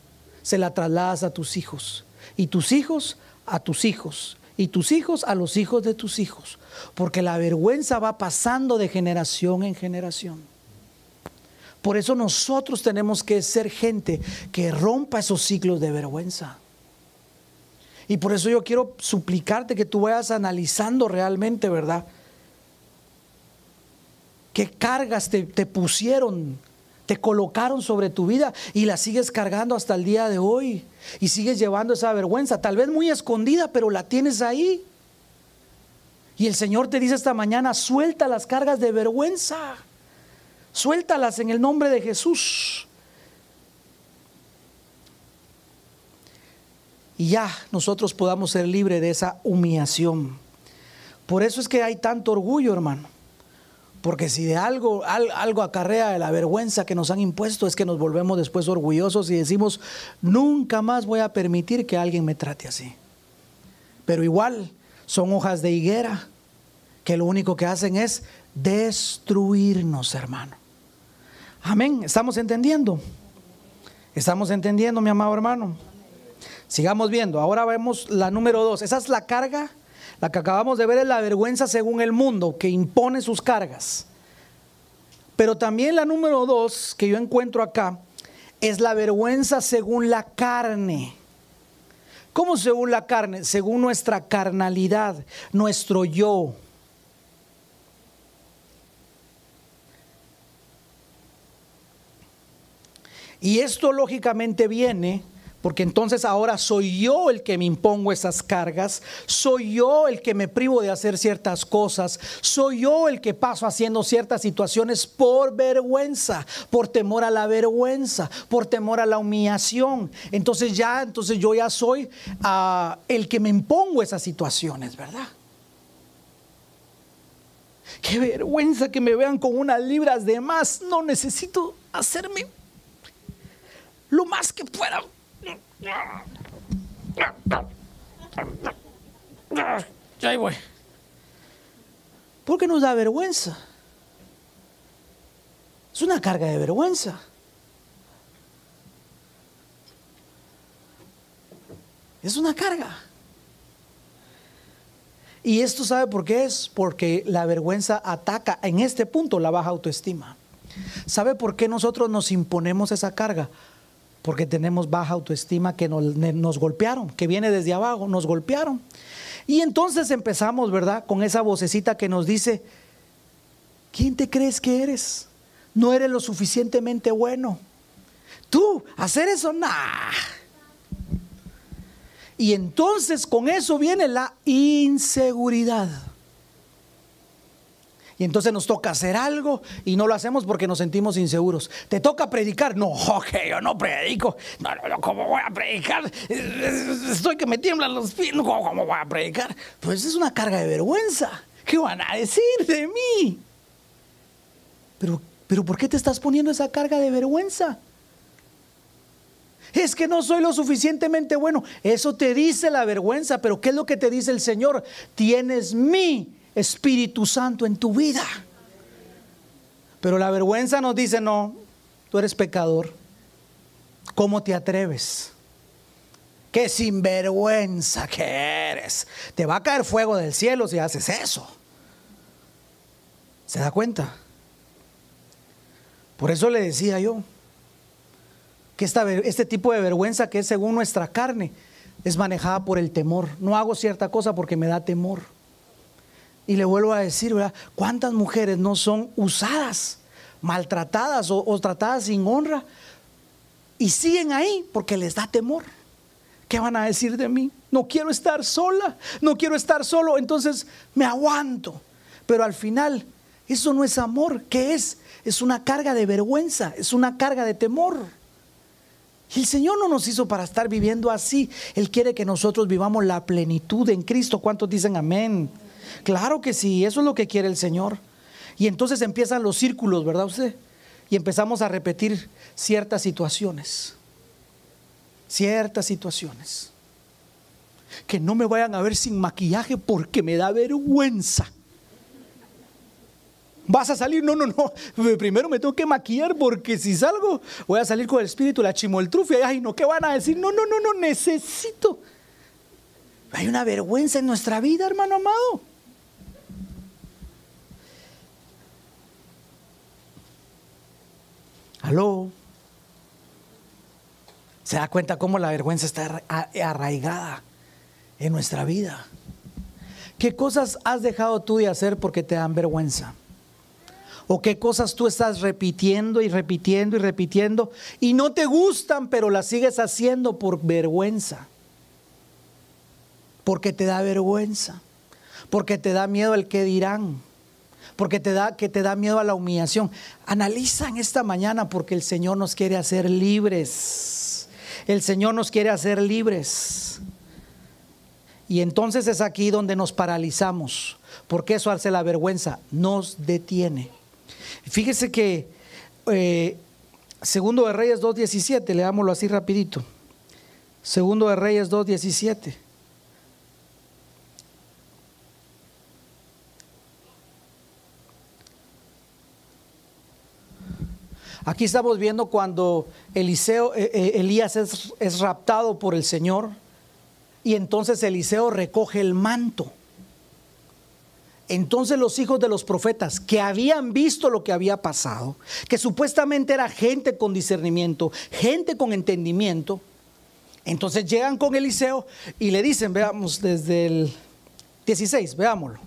se la trasladas a tus hijos. Y tus hijos a tus hijos. Y tus hijos a los hijos de tus hijos porque la vergüenza va pasando de generación en generación. Por eso nosotros tenemos que ser gente que rompa esos ciclos de vergüenza. Y por eso yo quiero suplicarte que tú vayas analizando realmente, ¿verdad? ¿Qué cargas te, te pusieron, te colocaron sobre tu vida y la sigues cargando hasta el día de hoy? Y sigues llevando esa vergüenza, tal vez muy escondida, pero la tienes ahí. Y el Señor te dice esta mañana, suelta las cargas de vergüenza, suéltalas en el nombre de Jesús. Y ya nosotros podamos ser libres de esa humillación. Por eso es que hay tanto orgullo, hermano. Porque si de algo, algo acarrea la vergüenza que nos han impuesto es que nos volvemos después orgullosos y decimos, nunca más voy a permitir que alguien me trate así. Pero igual, son hojas de higuera que lo único que hacen es destruirnos, hermano. Amén. ¿Estamos entendiendo? ¿Estamos entendiendo, mi amado hermano? Sigamos viendo. Ahora vemos la número dos. Esa es la carga. La que acabamos de ver es la vergüenza según el mundo, que impone sus cargas. Pero también la número dos que yo encuentro acá es la vergüenza según la carne. ¿Cómo según la carne? Según nuestra carnalidad, nuestro yo. Y esto lógicamente viene Porque entonces ahora soy yo el que me impongo esas cargas, soy yo el que me privo de hacer ciertas cosas, soy yo el que paso haciendo ciertas situaciones por vergüenza, por temor a la vergüenza, por temor a la humillación. Entonces ya, entonces yo ya soy ah, el que me impongo esas situaciones, ¿verdad? Qué vergüenza que me vean con unas libras de más. No necesito hacerme lo más que pueda ya ahí voy. Porque nos da vergüenza. Es una carga de vergüenza. Es una carga. Y esto sabe por qué es, porque la vergüenza ataca en este punto la baja autoestima. ¿Sabe por qué nosotros nos imponemos esa carga? Porque tenemos baja autoestima que nos, golpearon, que viene desde abajo, nos golpearon. Y entonces empezamos, ¿verdad? Con esa vocecita que nos dice, ¿quién te crees que eres? No eres lo suficientemente bueno. Tú, hacer eso, nah. Y entonces con eso viene la inseguridad. Y entonces nos toca hacer algo y no lo hacemos porque nos sentimos inseguros. ¿Te toca predicar? No, ok, yo no predico. No, no, no, ¿cómo voy a predicar? Estoy que me tiemblan los pies. ¿Cómo voy a predicar? Pues es una carga de vergüenza. ¿Qué van a decir de mí? Pero, pero ¿por qué te estás poniendo esa carga de vergüenza? Es que no soy lo suficientemente bueno. Eso te dice la vergüenza, pero ¿qué es lo que te dice el Señor? Tienes mi Espíritu Santo en tu vida. Pero la vergüenza nos dice, no, tú eres pecador. ¿Cómo te atreves? Qué sinvergüenza que eres. Te va a caer fuego del cielo si haces eso. ¿Se da cuenta? Por eso le decía yo que este tipo de vergüenza que es según nuestra carne es manejada por el temor. No hago cierta cosa porque me da temor. Y le vuelvo a decir, ¿verdad? ¿Cuántas mujeres no son usadas, maltratadas o, tratadas sin honra? Y siguen ahí porque les da temor. ¿Qué van a decir de mí? No quiero estar sola, no quiero estar solo, entonces me aguanto. Pero al final, eso no es amor, ¿qué es? Es una carga de vergüenza, es una carga de temor. Y el Señor no nos hizo para estar viviendo así. Él quiere que nosotros vivamos la plenitud en Cristo. ¿Cuántos dicen amén? Claro que sí, eso es lo que quiere el Señor. Y entonces empiezan los círculos, ¿verdad usted? Y empezamos a repetir ciertas situaciones. Ciertas situaciones. Que no me vayan a ver sin maquillaje porque me da vergüenza. ¿Vas a salir? No, no, no. Primero me tengo que maquillar porque si salgo voy a salir con el espíritu, la chimoltrufia. Ay, no, ¿qué van a decir? No, no, no, no, necesito. Hay una vergüenza en nuestra vida, hermano amado. Aló. ¿Se da cuenta cómo la vergüenza está arraigada en nuestra vida? ¿Qué cosas has dejado tú de hacer porque te dan vergüenza? ¿O qué cosas tú estás repitiendo y repitiendo y repitiendo y no te gustan, pero las sigues haciendo por vergüenza? Porque te da vergüenza, porque te da miedo el que dirán porque te da, que te da miedo a la humillación. Analiza en esta mañana porque el Señor nos quiere hacer libres. El Señor nos quiere hacer libres. Y entonces es aquí donde nos paralizamos, porque eso hace la vergüenza, nos detiene. Fíjese que eh, Segundo de Reyes 2.17, leámoslo así rapidito. Segundo de Reyes 2.17. Aquí estamos viendo cuando Eliseo, eh, eh, Elías es, es raptado por el Señor y entonces Eliseo recoge el manto. Entonces los hijos de los profetas que habían visto lo que había pasado, que supuestamente era gente con discernimiento, gente con entendimiento, entonces llegan con Eliseo y le dicen, veamos desde el 16, veámoslo.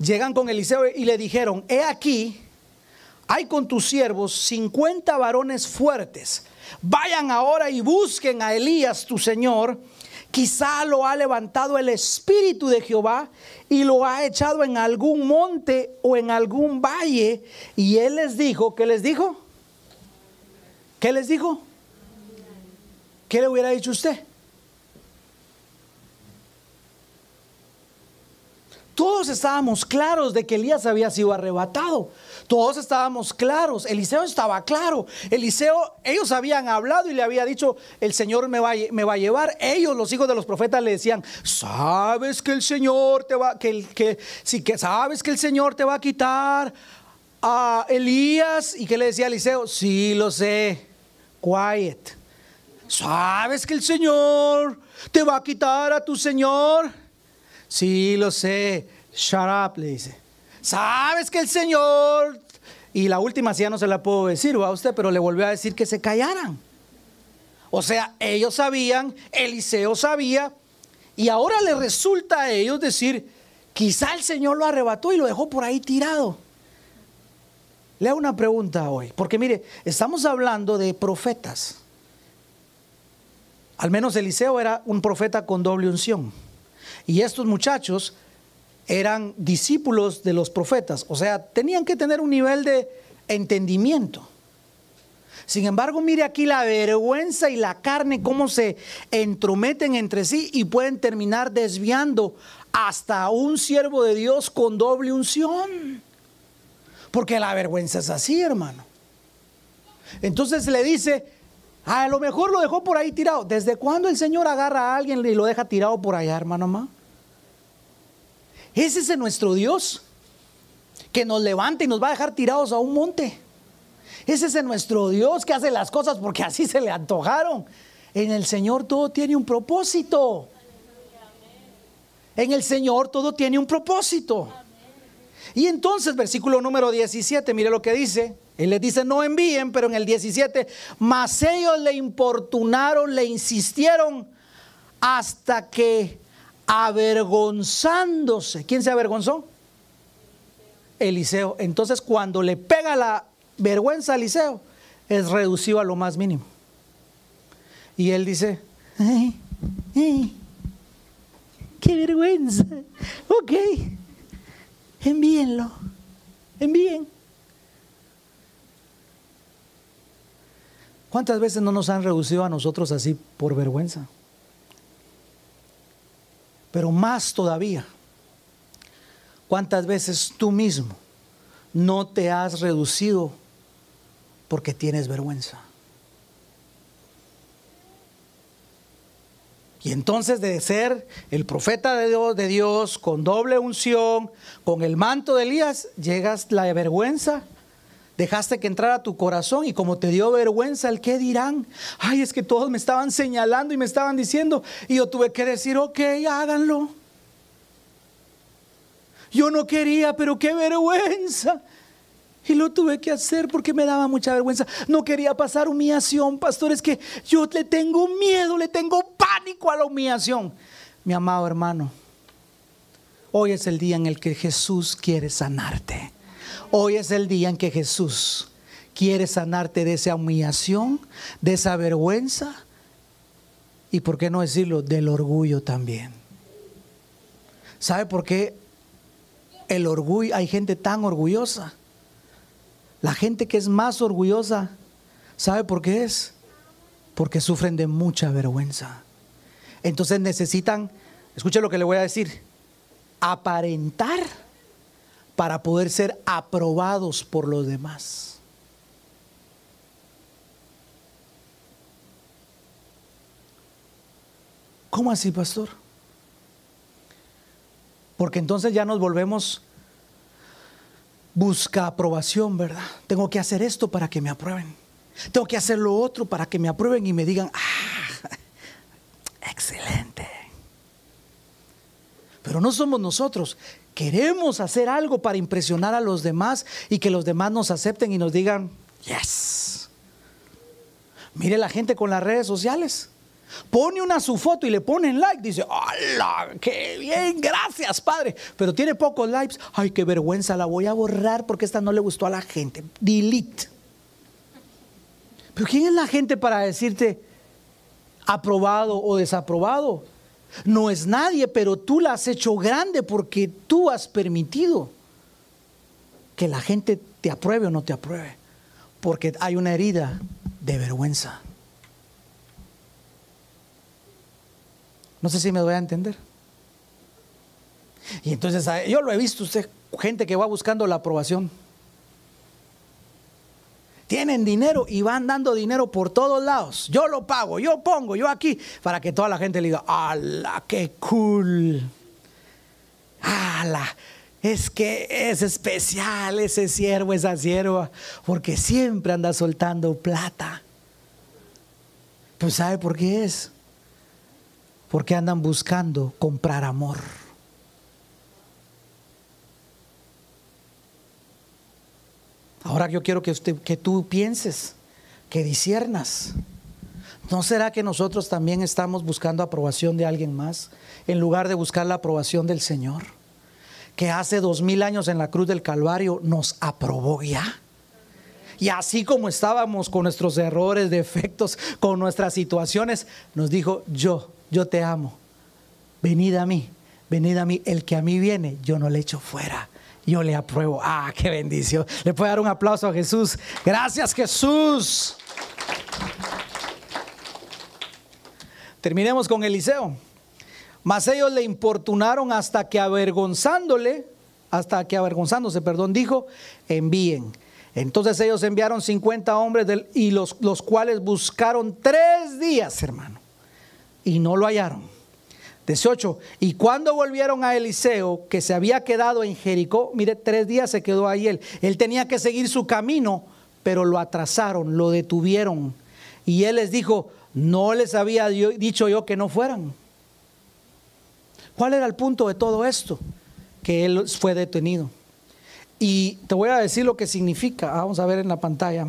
Llegan con Eliseo y le dijeron, he aquí, hay con tus siervos 50 varones fuertes. Vayan ahora y busquen a Elías, tu señor. Quizá lo ha levantado el espíritu de Jehová y lo ha echado en algún monte o en algún valle. Y él les dijo, ¿qué les dijo? ¿Qué les dijo? ¿Qué le hubiera dicho usted? Todos estábamos claros de que Elías había sido arrebatado. Todos estábamos claros. Eliseo estaba claro. Eliseo, ellos habían hablado y le había dicho, el Señor me va, a llevar. Ellos, los hijos de los profetas, le decían, sabes que el Señor te va, que, sí, que sabes que el Señor te va a quitar a Elías. ¿Y que le decía Eliseo? Sí, lo sé. Quiet. ¿Sabes que el Señor te va a quitar a tu Señor? Sí, lo sé. Shut up, le dice. ¿Sabes que el Señor... Y la última sí ya no se la puedo decir a usted, pero le volvió a decir que se callaran. O sea, ellos sabían, Eliseo sabía, y ahora le resulta a ellos decir, quizá el Señor lo arrebató y lo dejó por ahí tirado. Le hago una pregunta hoy, porque mire, estamos hablando de profetas. Al menos Eliseo era un profeta con doble unción. Y estos muchachos eran discípulos de los profetas, o sea, tenían que tener un nivel de entendimiento. Sin embargo, mire aquí la vergüenza y la carne, cómo se entrometen entre sí y pueden terminar desviando hasta un siervo de Dios con doble unción. Porque la vergüenza es así, hermano. Entonces le dice, a lo mejor lo dejó por ahí tirado. ¿Desde cuándo el Señor agarra a alguien y lo deja tirado por allá, hermano? Mamá? Ese es nuestro Dios, que nos levanta y nos va a dejar tirados a un monte. Ese es nuestro Dios que hace las cosas porque así se le antojaron. En el Señor todo tiene un propósito. En el Señor todo tiene un propósito. Y entonces, versículo número 17, mire lo que dice. Él les dice, no envíen, pero en el 17, mas ellos le importunaron, le insistieron hasta que avergonzándose. ¿Quién se avergonzó? Eliseo. Entonces cuando le pega la vergüenza a Eliseo, es reducido a lo más mínimo. Y él dice, qué vergüenza. Ok, envíenlo, envíen. ¿Cuántas veces no nos han reducido a nosotros así por vergüenza? Pero más todavía, ¿cuántas veces tú mismo no te has reducido porque tienes vergüenza? Y entonces de ser el profeta de Dios, de Dios, con doble unción, con el manto de Elías, llegas la vergüenza Dejaste que entrara tu corazón y como te dio vergüenza el qué dirán. Ay, es que todos me estaban señalando y me estaban diciendo. Y yo tuve que decir, ok, háganlo. Yo no quería, pero qué vergüenza. Y lo tuve que hacer porque me daba mucha vergüenza. No quería pasar humillación, pastor. Es que yo le tengo miedo, le tengo pánico a la humillación. Mi amado hermano, hoy es el día en el que Jesús quiere sanarte. Hoy es el día en que Jesús quiere sanarte de esa humillación, de esa vergüenza y, ¿por qué no decirlo?, del orgullo también. ¿Sabe por qué el orgullo, hay gente tan orgullosa? La gente que es más orgullosa, ¿sabe por qué es? Porque sufren de mucha vergüenza. Entonces necesitan, escuche lo que le voy a decir, aparentar para poder ser aprobados por los demás. ¿Cómo así, pastor? Porque entonces ya nos volvemos busca aprobación, ¿verdad? Tengo que hacer esto para que me aprueben. Tengo que hacer lo otro para que me aprueben y me digan, ah, excelente. Pero no somos nosotros queremos hacer algo para impresionar a los demás y que los demás nos acepten y nos digan, yes. Mire la gente con las redes sociales. Pone una su foto y le ponen like. Dice, ¡Hola! ¡Qué bien! Gracias, Padre. Pero tiene pocos likes. ¡Ay, qué vergüenza! La voy a borrar porque esta no le gustó a la gente. Delete. Pero ¿quién es la gente para decirte aprobado o desaprobado? No es nadie, pero tú la has hecho grande porque tú has permitido que la gente te apruebe o no te apruebe. Porque hay una herida de vergüenza. No sé si me voy a entender. Y entonces yo lo he visto usted, gente que va buscando la aprobación. Tienen dinero y van dando dinero por todos lados. Yo lo pago, yo pongo, yo aquí, para que toda la gente le diga, ¡ala, qué cool! ¡ala! Es que es especial ese siervo, esa sierva, porque siempre anda soltando plata. Pues ¿sabe por qué es? Porque andan buscando comprar amor. Ahora yo quiero que, usted, que tú pienses, que disiernas. ¿No será que nosotros también estamos buscando aprobación de alguien más en lugar de buscar la aprobación del Señor? Que hace dos mil años en la cruz del Calvario nos aprobó ya. Y así como estábamos con nuestros errores, defectos, con nuestras situaciones, nos dijo, yo, yo te amo. Venid a mí, venid a mí. El que a mí viene, yo no le echo fuera yo le apruebo. Ah, qué bendición. Le puedo dar un aplauso a Jesús. Gracias Jesús. Terminemos con Eliseo. Mas ellos le importunaron hasta que avergonzándole, hasta que avergonzándose, perdón, dijo, envíen. Entonces ellos enviaron 50 hombres y los, los cuales buscaron tres días, hermano, y no lo hallaron. 18. Y cuando volvieron a Eliseo, que se había quedado en Jericó, mire, tres días se quedó ahí él. Él tenía que seguir su camino, pero lo atrasaron, lo detuvieron. Y él les dijo, no les había dicho yo que no fueran. ¿Cuál era el punto de todo esto? Que él fue detenido. Y te voy a decir lo que significa. Vamos a ver en la pantalla.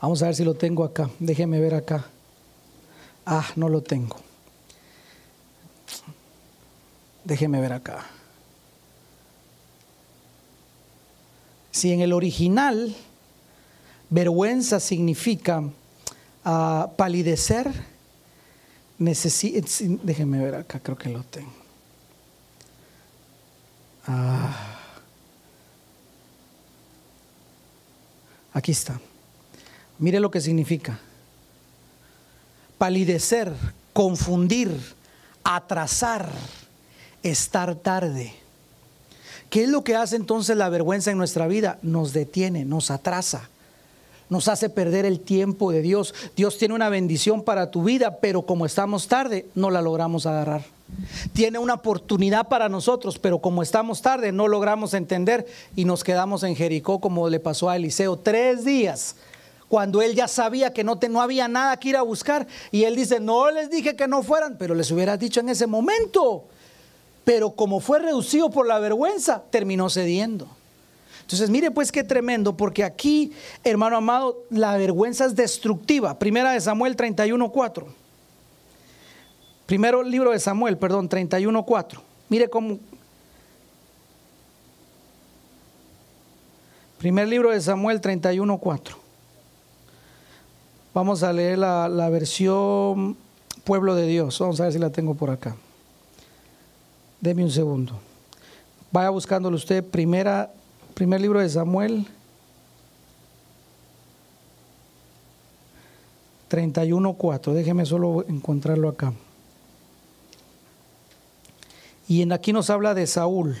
Vamos a ver si lo tengo acá. Déjeme ver acá. Ah, no lo tengo. Déjeme ver acá. Si en el original vergüenza significa uh, palidecer, déjeme ver acá, creo que lo tengo. Ah. aquí está. Mire lo que significa. Palidecer, confundir, atrasar estar tarde. ¿Qué es lo que hace entonces la vergüenza en nuestra vida? Nos detiene, nos atrasa, nos hace perder el tiempo de Dios. Dios tiene una bendición para tu vida, pero como estamos tarde, no la logramos agarrar. Tiene una oportunidad para nosotros, pero como estamos tarde, no logramos entender y nos quedamos en Jericó como le pasó a Eliseo. Tres días cuando él ya sabía que no, te, no había nada que ir a buscar. Y él dice, no les dije que no fueran, pero les hubiera dicho en ese momento pero como fue reducido por la vergüenza, terminó cediendo. Entonces, mire pues qué tremendo, porque aquí, hermano amado, la vergüenza es destructiva. Primera de Samuel 31.4. Primero libro de Samuel, perdón, 31.4. Mire cómo... Primer libro de Samuel 31.4. Vamos a leer la, la versión Pueblo de Dios. Vamos a ver si la tengo por acá. Deme un segundo. Vaya buscándolo usted, primera, primer libro de Samuel, 31.4. Déjeme solo encontrarlo acá. Y en aquí nos habla de Saúl.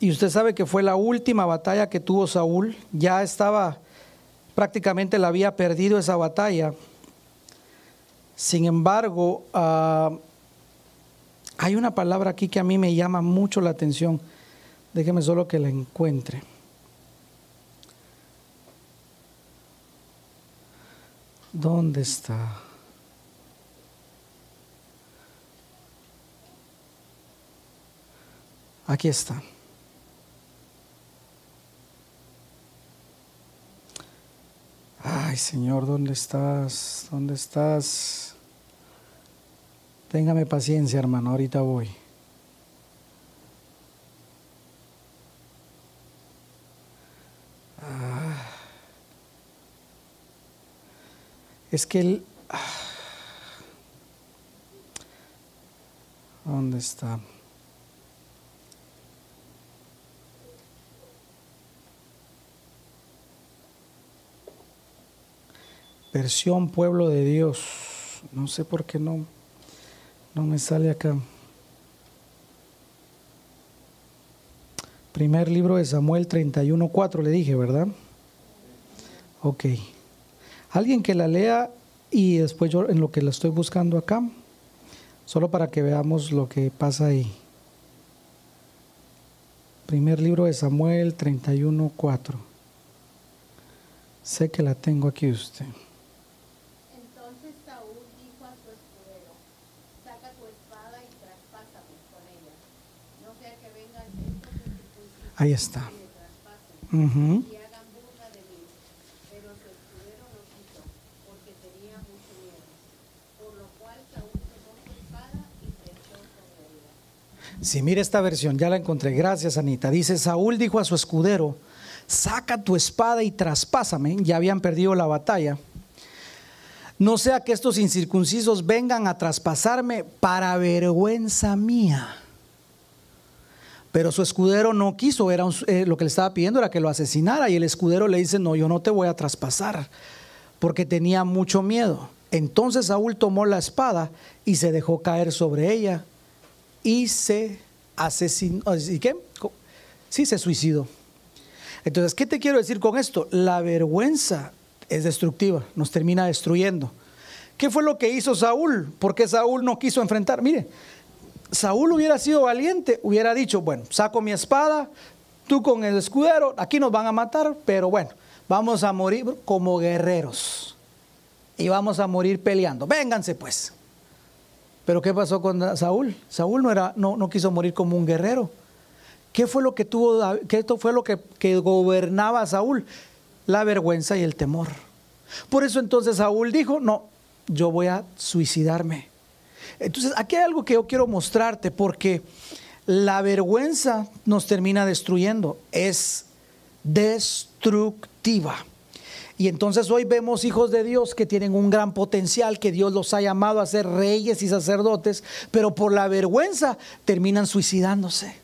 Y usted sabe que fue la última batalla que tuvo Saúl. Ya estaba, prácticamente la había perdido esa batalla. Sin embargo, ah, hay una palabra aquí que a mí me llama mucho la atención. Déjeme solo que la encuentre. ¿Dónde está? Aquí está. Ay, Señor, ¿dónde estás? ¿Dónde estás? Téngame paciencia, hermano, ahorita voy. Ah. Es que él... Ah. ¿Dónde está? Versión Pueblo de Dios. No sé por qué no, no me sale acá. Primer libro de Samuel 31.4 le dije, ¿verdad? Ok. Alguien que la lea y después yo en lo que la estoy buscando acá, solo para que veamos lo que pasa ahí. Primer libro de Samuel 31.4. Sé que la tengo aquí usted. Ahí está. Si mire esta versión, ya la encontré. Gracias, Anita. Dice, Saúl dijo a su escudero, saca tu espada y traspásame. Ya habían perdido la batalla. No sea que estos incircuncisos vengan a traspasarme para vergüenza mía. Pero su escudero no quiso, era eh, lo que le estaba pidiendo era que lo asesinara y el escudero le dice, no, yo no te voy a traspasar, porque tenía mucho miedo. Entonces Saúl tomó la espada y se dejó caer sobre ella y se asesinó. ¿Y qué? Sí, se suicidó. Entonces, ¿qué te quiero decir con esto? La vergüenza es destructiva, nos termina destruyendo. ¿Qué fue lo que hizo Saúl? Porque Saúl no quiso enfrentar. Mire, Saúl hubiera sido valiente, hubiera dicho, bueno, saco mi espada, tú con el escudero, aquí nos van a matar, pero bueno, vamos a morir como guerreros y vamos a morir peleando. Vénganse pues. Pero ¿qué pasó con Saúl? Saúl no, era, no, no quiso morir como un guerrero. ¿Qué fue lo que tuvo, qué fue lo que, que gobernaba a Saúl? La vergüenza y el temor. Por eso entonces Saúl dijo, no, yo voy a suicidarme. Entonces, aquí hay algo que yo quiero mostrarte porque la vergüenza nos termina destruyendo, es destructiva. Y entonces hoy vemos hijos de Dios que tienen un gran potencial, que Dios los ha llamado a ser reyes y sacerdotes, pero por la vergüenza terminan suicidándose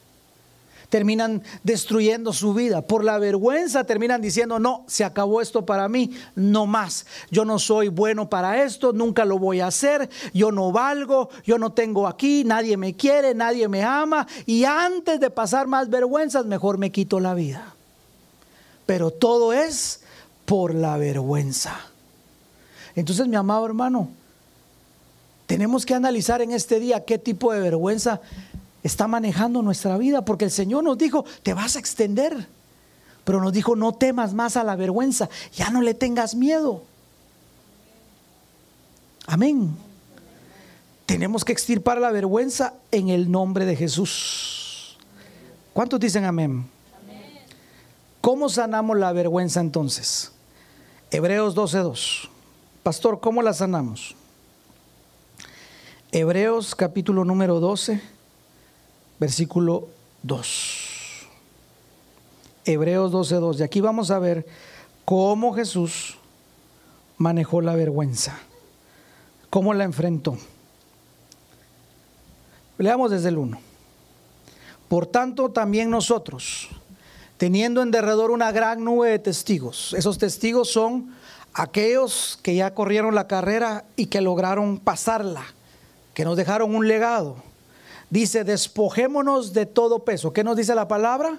terminan destruyendo su vida. Por la vergüenza terminan diciendo, no, se acabó esto para mí, no más. Yo no soy bueno para esto, nunca lo voy a hacer, yo no valgo, yo no tengo aquí, nadie me quiere, nadie me ama. Y antes de pasar más vergüenzas, mejor me quito la vida. Pero todo es por la vergüenza. Entonces, mi amado hermano, tenemos que analizar en este día qué tipo de vergüenza está manejando nuestra vida, porque el Señor nos dijo, te vas a extender, pero nos dijo, no temas más a la vergüenza, ya no le tengas miedo. Amén. Tenemos que extirpar la vergüenza en el nombre de Jesús. ¿Cuántos dicen amén? ¿Cómo sanamos la vergüenza entonces? Hebreos 12.2. Pastor, ¿cómo la sanamos? Hebreos capítulo número 12 versículo 2. Hebreos 12:2. Y aquí vamos a ver cómo Jesús manejó la vergüenza, cómo la enfrentó. Leamos desde el 1. Por tanto, también nosotros, teniendo en derredor una gran nube de testigos, esos testigos son aquellos que ya corrieron la carrera y que lograron pasarla, que nos dejaron un legado Dice, despojémonos de todo peso. ¿Qué nos dice la palabra?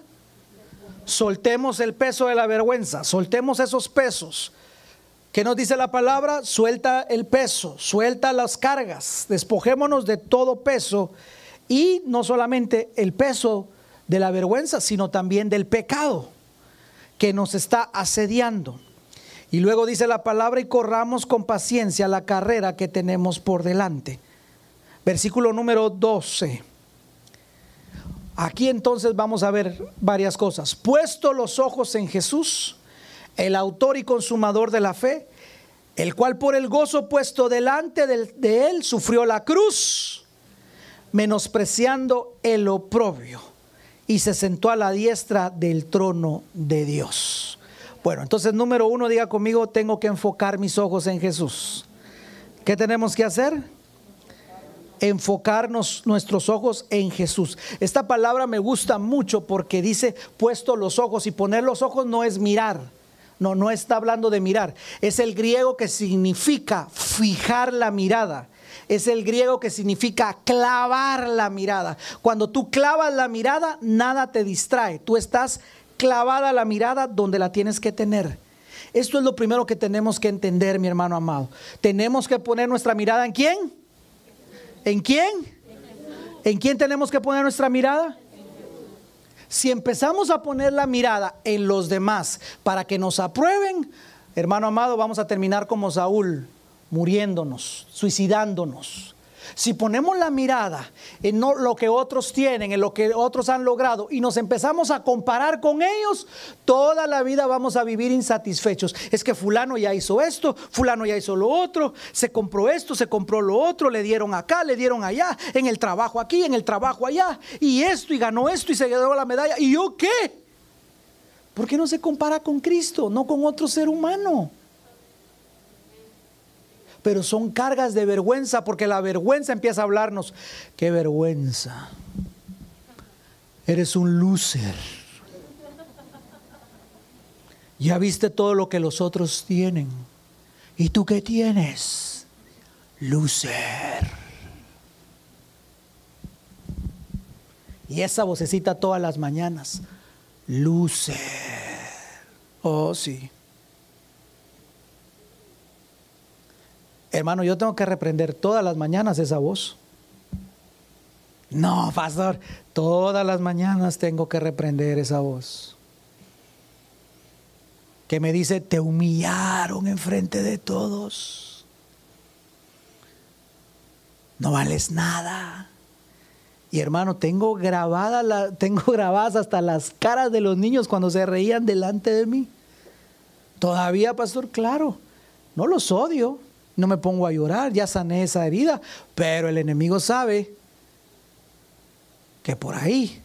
Soltemos el peso de la vergüenza, soltemos esos pesos. ¿Qué nos dice la palabra? Suelta el peso, suelta las cargas, despojémonos de todo peso y no solamente el peso de la vergüenza, sino también del pecado que nos está asediando. Y luego dice la palabra y corramos con paciencia la carrera que tenemos por delante. Versículo número 12. Aquí entonces vamos a ver varias cosas. Puesto los ojos en Jesús, el autor y consumador de la fe, el cual por el gozo puesto delante de él sufrió la cruz, menospreciando el oprobio, y se sentó a la diestra del trono de Dios. Bueno, entonces número uno, diga conmigo, tengo que enfocar mis ojos en Jesús. ¿Qué tenemos que hacer? Enfocarnos nuestros ojos en Jesús. Esta palabra me gusta mucho porque dice puesto los ojos y poner los ojos no es mirar. No, no está hablando de mirar. Es el griego que significa fijar la mirada. Es el griego que significa clavar la mirada. Cuando tú clavas la mirada, nada te distrae. Tú estás clavada la mirada donde la tienes que tener. Esto es lo primero que tenemos que entender, mi hermano amado. Tenemos que poner nuestra mirada en quién? ¿En quién? ¿En quién tenemos que poner nuestra mirada? Si empezamos a poner la mirada en los demás para que nos aprueben, hermano amado, vamos a terminar como Saúl, muriéndonos, suicidándonos. Si ponemos la mirada en lo que otros tienen, en lo que otros han logrado y nos empezamos a comparar con ellos, toda la vida vamos a vivir insatisfechos. Es que fulano ya hizo esto, fulano ya hizo lo otro, se compró esto, se compró lo otro, le dieron acá, le dieron allá, en el trabajo aquí, en el trabajo allá, y esto, y ganó esto, y se quedó la medalla. ¿Y yo qué? ¿Por qué no se compara con Cristo, no con otro ser humano? Pero son cargas de vergüenza porque la vergüenza empieza a hablarnos. Qué vergüenza. Eres un loser. Ya viste todo lo que los otros tienen. ¿Y tú qué tienes? Loser. Y esa vocecita todas las mañanas. Loser. Oh, sí. Hermano, yo tengo que reprender todas las mañanas esa voz. No, pastor, todas las mañanas tengo que reprender esa voz. Que me dice, te humillaron enfrente de todos. No vales nada. Y hermano, tengo grabada tengo grabadas hasta las caras de los niños cuando se reían delante de mí. Todavía, pastor, claro, no los odio no me pongo a llorar, ya sané esa herida, pero el enemigo sabe que por ahí,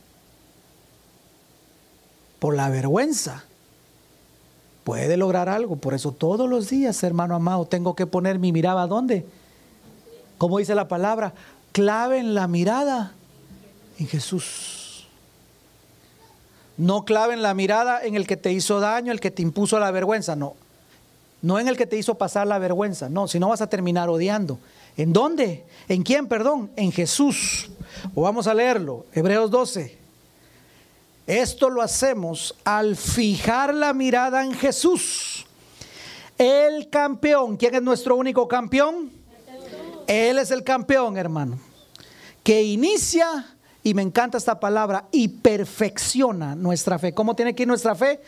por la vergüenza, puede lograr algo. Por eso todos los días, hermano amado, tengo que poner mi mirada ¿dónde? Como dice la palabra, claven la mirada en Jesús. No claven la mirada en el que te hizo daño, el que te impuso la vergüenza, no no en el que te hizo pasar la vergüenza, no, si no vas a terminar odiando. ¿En dónde? ¿En quién, perdón? En Jesús. O vamos a leerlo, Hebreos 12. Esto lo hacemos al fijar la mirada en Jesús. El campeón, ¿quién es nuestro único campeón? Él es el campeón, hermano. Que inicia, y me encanta esta palabra, y perfecciona nuestra fe. ¿Cómo tiene que ir nuestra fe?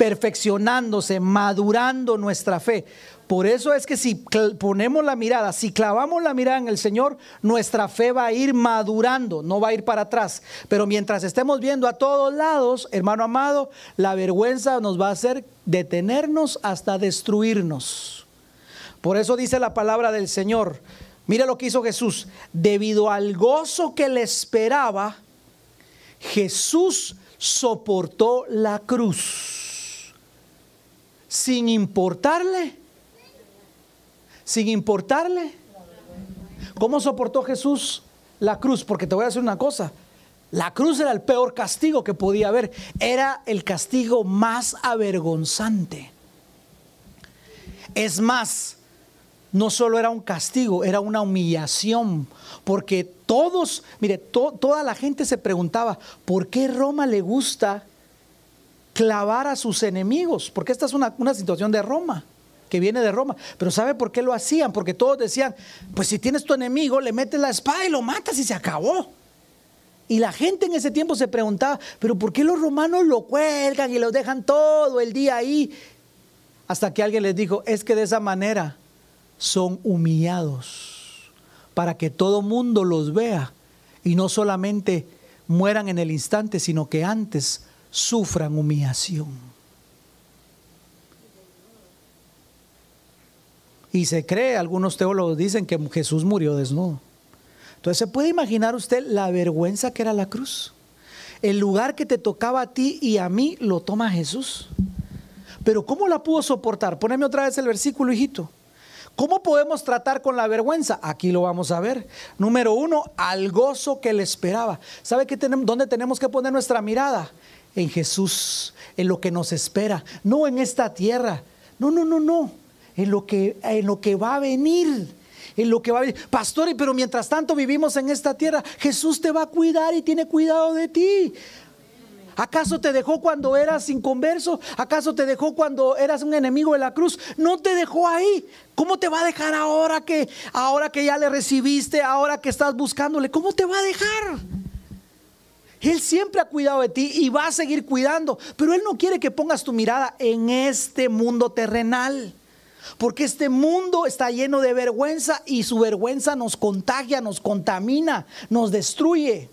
Perfeccionándose, madurando nuestra fe. Por eso es que si ponemos la mirada, si clavamos la mirada en el Señor, nuestra fe va a ir madurando, no va a ir para atrás. Pero mientras estemos viendo a todos lados, hermano amado, la vergüenza nos va a hacer detenernos hasta destruirnos. Por eso dice la palabra del Señor. Mira lo que hizo Jesús. Debido al gozo que le esperaba, Jesús soportó la cruz sin importarle, sin importarle. ¿Cómo soportó Jesús la cruz? Porque te voy a decir una cosa. La cruz era el peor castigo que podía haber. Era el castigo más avergonzante. Es más, no solo era un castigo, era una humillación. Porque todos, mire, toda la gente se preguntaba, ¿por qué Roma le gusta clavar a sus enemigos, porque esta es una, situación de Roma, que viene de Roma. Pero ¿sabe por qué lo hacían? Porque todos decían, pues si tienes tu enemigo, le metes la espada y lo matas y se acabó. Y la gente en ese tiempo se preguntaba, pero ¿por qué los romanos lo cuelgan y lo dejan todo el día ahí? Hasta que alguien les dijo, es que de esa manera son humillados, para que todo mundo los vea y no solamente mueran en el instante, sino que antes sufran humillación. Y se cree, algunos teólogos dicen que Jesús murió desnudo. Entonces, ¿se puede imaginar usted la vergüenza que era la cruz? El lugar que te tocaba a ti y a mí lo toma Jesús. Pero ¿cómo la pudo soportar? Poneme otra vez el versículo, hijito. ¿Cómo podemos tratar con la vergüenza? Aquí lo vamos a ver. Número uno, al gozo que le esperaba. ¿Sabe qué dónde tenemos que poner nuestra mirada? En Jesús, en lo que nos espera, no en esta tierra. No, no, no, no. En lo que, en lo que va a venir. En lo que va a venir. Pastor, pero mientras tanto vivimos en esta tierra, Jesús te va a cuidar y tiene cuidado de ti. ¿Acaso te dejó cuando eras inconverso? ¿Acaso te dejó cuando eras un enemigo de la cruz? No te dejó ahí. ¿Cómo te va a dejar ahora que ahora que ya le recibiste, ahora que estás buscándole? ¿Cómo te va a dejar? Él siempre ha cuidado de ti y va a seguir cuidando, pero él no quiere que pongas tu mirada en este mundo terrenal. Porque este mundo está lleno de vergüenza y su vergüenza nos contagia, nos contamina, nos destruye.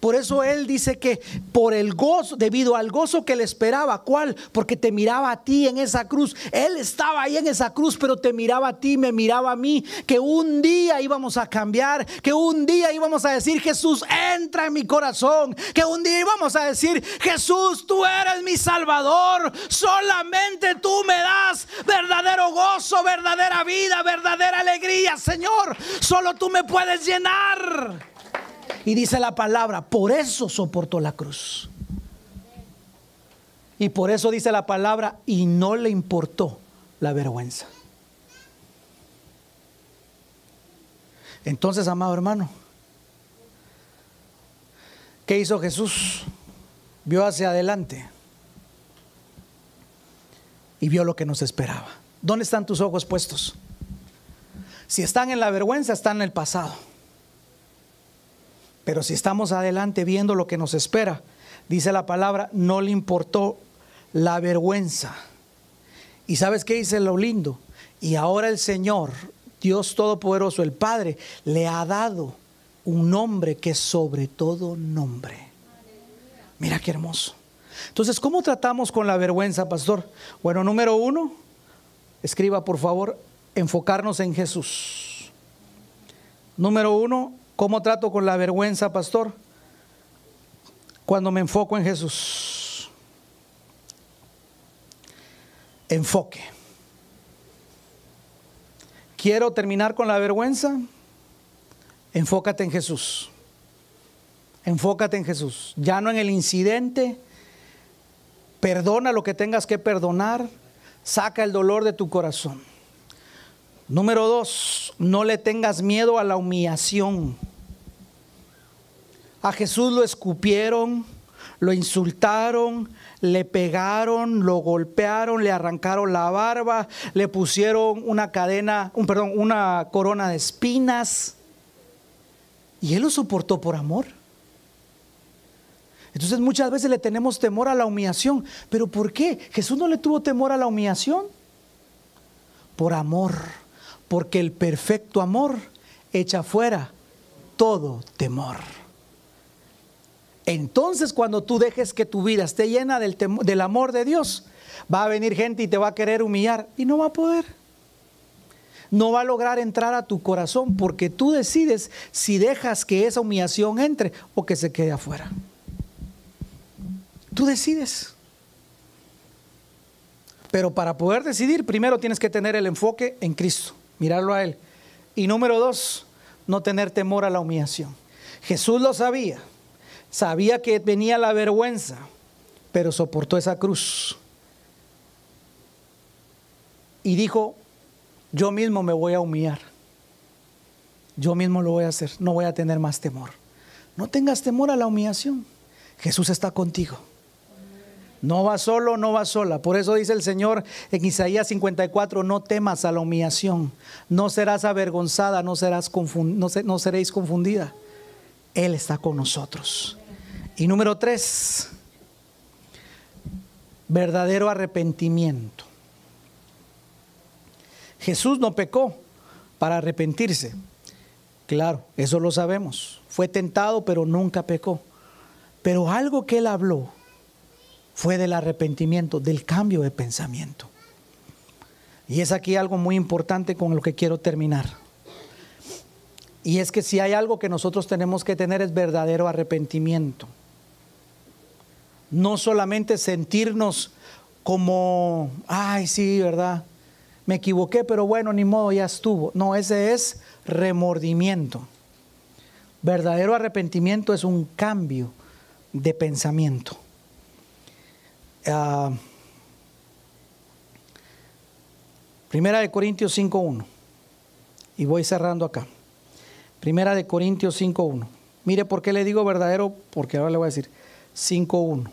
Por eso él dice que por el gozo, debido al gozo que le esperaba, ¿cuál? Porque te miraba a ti en esa cruz. Él estaba ahí en esa cruz, pero te miraba a ti, me miraba a mí, que un día íbamos a cambiar, que un día íbamos a decir, Jesús, entra en mi corazón, que un día íbamos a decir, Jesús, tú eres mi salvador, solamente tú me das verdadero gozo, verdadera vida, verdadera alegría, Señor, solo tú me puedes llenar. Y dice la palabra, por eso soportó la cruz. Y por eso dice la palabra, y no le importó la vergüenza. Entonces, amado hermano, ¿qué hizo Jesús? Vio hacia adelante y vio lo que nos esperaba. ¿Dónde están tus ojos puestos? Si están en la vergüenza, están en el pasado. Pero si estamos adelante viendo lo que nos espera, dice la palabra, no le importó la vergüenza. ¿Y sabes qué dice lo lindo? Y ahora el Señor, Dios Todopoderoso, el Padre, le ha dado un nombre que es sobre todo nombre. Mira qué hermoso. Entonces, ¿cómo tratamos con la vergüenza, pastor? Bueno, número uno, escriba por favor, enfocarnos en Jesús. Número uno, ¿Cómo trato con la vergüenza, pastor? Cuando me enfoco en Jesús. Enfoque. ¿Quiero terminar con la vergüenza? Enfócate en Jesús. Enfócate en Jesús. Ya no en el incidente. Perdona lo que tengas que perdonar. Saca el dolor de tu corazón. Número dos, no le tengas miedo a la humillación. A Jesús lo escupieron, lo insultaron, le pegaron, lo golpearon, le arrancaron la barba, le pusieron una cadena, un perdón, una corona de espinas. Y él lo soportó por amor. Entonces muchas veces le tenemos temor a la humillación. ¿Pero por qué? Jesús no le tuvo temor a la humillación. Por amor porque el perfecto amor echa fuera todo temor. Entonces cuando tú dejes que tu vida esté llena del, amor de Dios, va a venir gente y te va a querer humillar y no va a poder. No va a lograr entrar a tu corazón porque tú decides si dejas que esa humillación entre o que se quede afuera. Tú decides. Pero para poder decidir, primero tienes que tener el enfoque en Cristo mirarlo a Él. Y número dos, no tener temor a la humillación. Jesús lo sabía, sabía que venía la vergüenza, pero soportó esa cruz. Y dijo, yo mismo me voy a humillar. Yo mismo lo voy a hacer, no voy a tener más temor. No tengas temor a la humillación. Jesús está contigo. No va solo, no va sola. Por eso dice el Señor en Isaías 54, no temas a la humillación, no serás avergonzada, no, serás no, no seréis confundida. Él está con nosotros. Y número tres, verdadero arrepentimiento. Jesús no pecó para arrepentirse. Claro, eso lo sabemos. Fue tentado, pero nunca pecó. Pero algo que él habló fue del arrepentimiento, del cambio de pensamiento. Y es aquí algo muy importante con lo que quiero terminar. Y es que si hay algo que nosotros tenemos que tener es verdadero arrepentimiento. No solamente sentirnos como, ay, sí, ¿verdad? Me equivoqué, pero bueno, ni modo, ya estuvo. No, ese es remordimiento. Verdadero arrepentimiento es un cambio de pensamiento. Ah, primera de Corintios 5.1. Y voy cerrando acá. Primera de Corintios 5.1. Mire por qué le digo verdadero, porque ahora le voy a decir 5.1.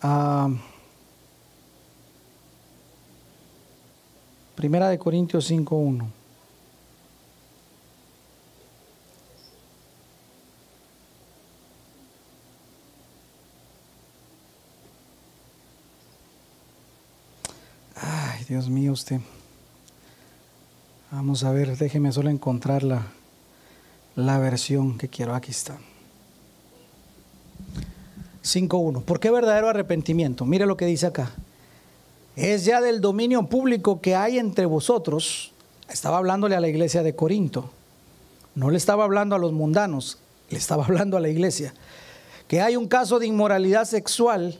Ah, primera de Corintios 5.1. Dios mío, usted. Vamos a ver, déjeme solo encontrar la, versión que quiero. Aquí está. 5.1. ¿Por qué verdadero arrepentimiento? Mire lo que dice acá. Es ya del dominio público que hay entre vosotros. Estaba hablándole a la iglesia de Corinto. No le estaba hablando a los mundanos, le estaba hablando a la iglesia. Que hay un caso de inmoralidad sexual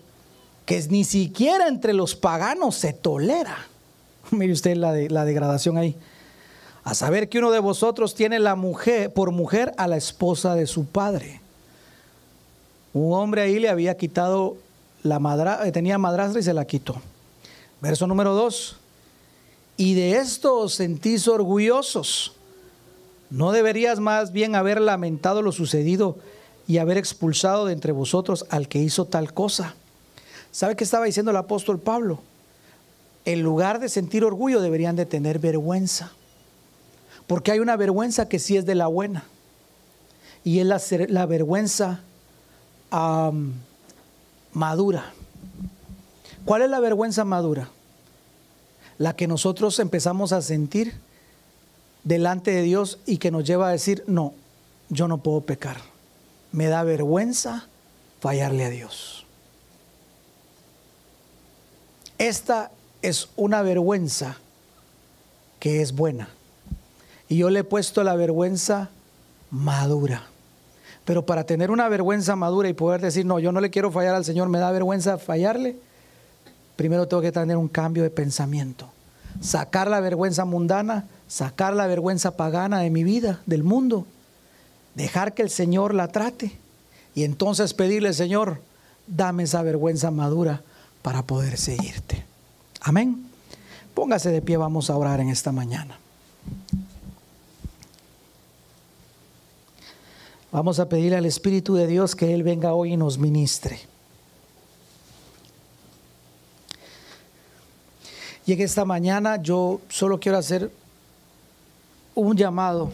que ni siquiera entre los paganos se tolera. Mire usted la, de, la degradación ahí a saber que uno de vosotros tiene la mujer por mujer a la esposa de su padre. Un hombre ahí le había quitado la madra, eh, tenía madrastra y se la quitó. Verso número 2. Y de esto os sentís orgullosos. ¿No deberías más bien haber lamentado lo sucedido y haber expulsado de entre vosotros al que hizo tal cosa? ¿Sabe qué estaba diciendo el apóstol Pablo? En lugar de sentir orgullo deberían de tener vergüenza. Porque hay una vergüenza que sí es de la buena. Y es la, vergüenza madura. ¿Cuál es la vergüenza madura? La que nosotros empezamos a sentir delante de Dios y que nos lleva a decir, no, yo no puedo pecar. Me da vergüenza fallarle a Dios. Esta es una vergüenza que es buena. Y yo le he puesto la vergüenza madura. Pero para tener una vergüenza madura y poder decir, no, yo no le quiero fallar al Señor, me da vergüenza fallarle, primero tengo que tener un cambio de pensamiento. Sacar la vergüenza mundana, sacar la vergüenza pagana de mi vida, del mundo. Dejar que el Señor la trate. Y entonces pedirle, Señor, dame esa vergüenza madura para poder seguirte. Amén. Póngase de pie, vamos a orar en esta mañana. Vamos a pedirle al Espíritu de Dios que Él venga hoy y nos ministre. Y en esta mañana yo solo quiero hacer un llamado.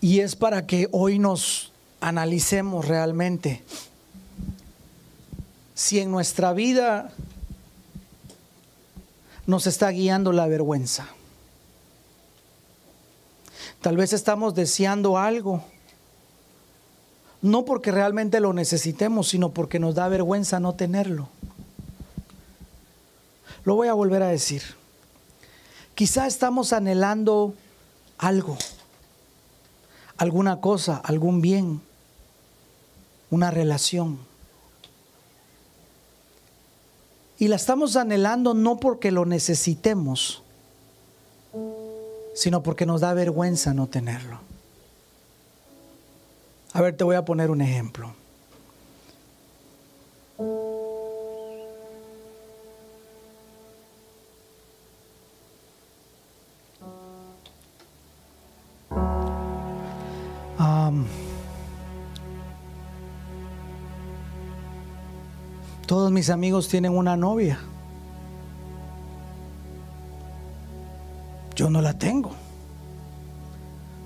Y es para que hoy nos analicemos realmente si en nuestra vida nos está guiando la vergüenza. Tal vez estamos deseando algo, no porque realmente lo necesitemos, sino porque nos da vergüenza no tenerlo. Lo voy a volver a decir. Quizá estamos anhelando algo, alguna cosa, algún bien, una relación. Y la estamos anhelando no porque lo necesitemos, sino porque nos da vergüenza no tenerlo. A ver, te voy a poner un ejemplo. Todos mis amigos tienen una novia. Yo no la tengo.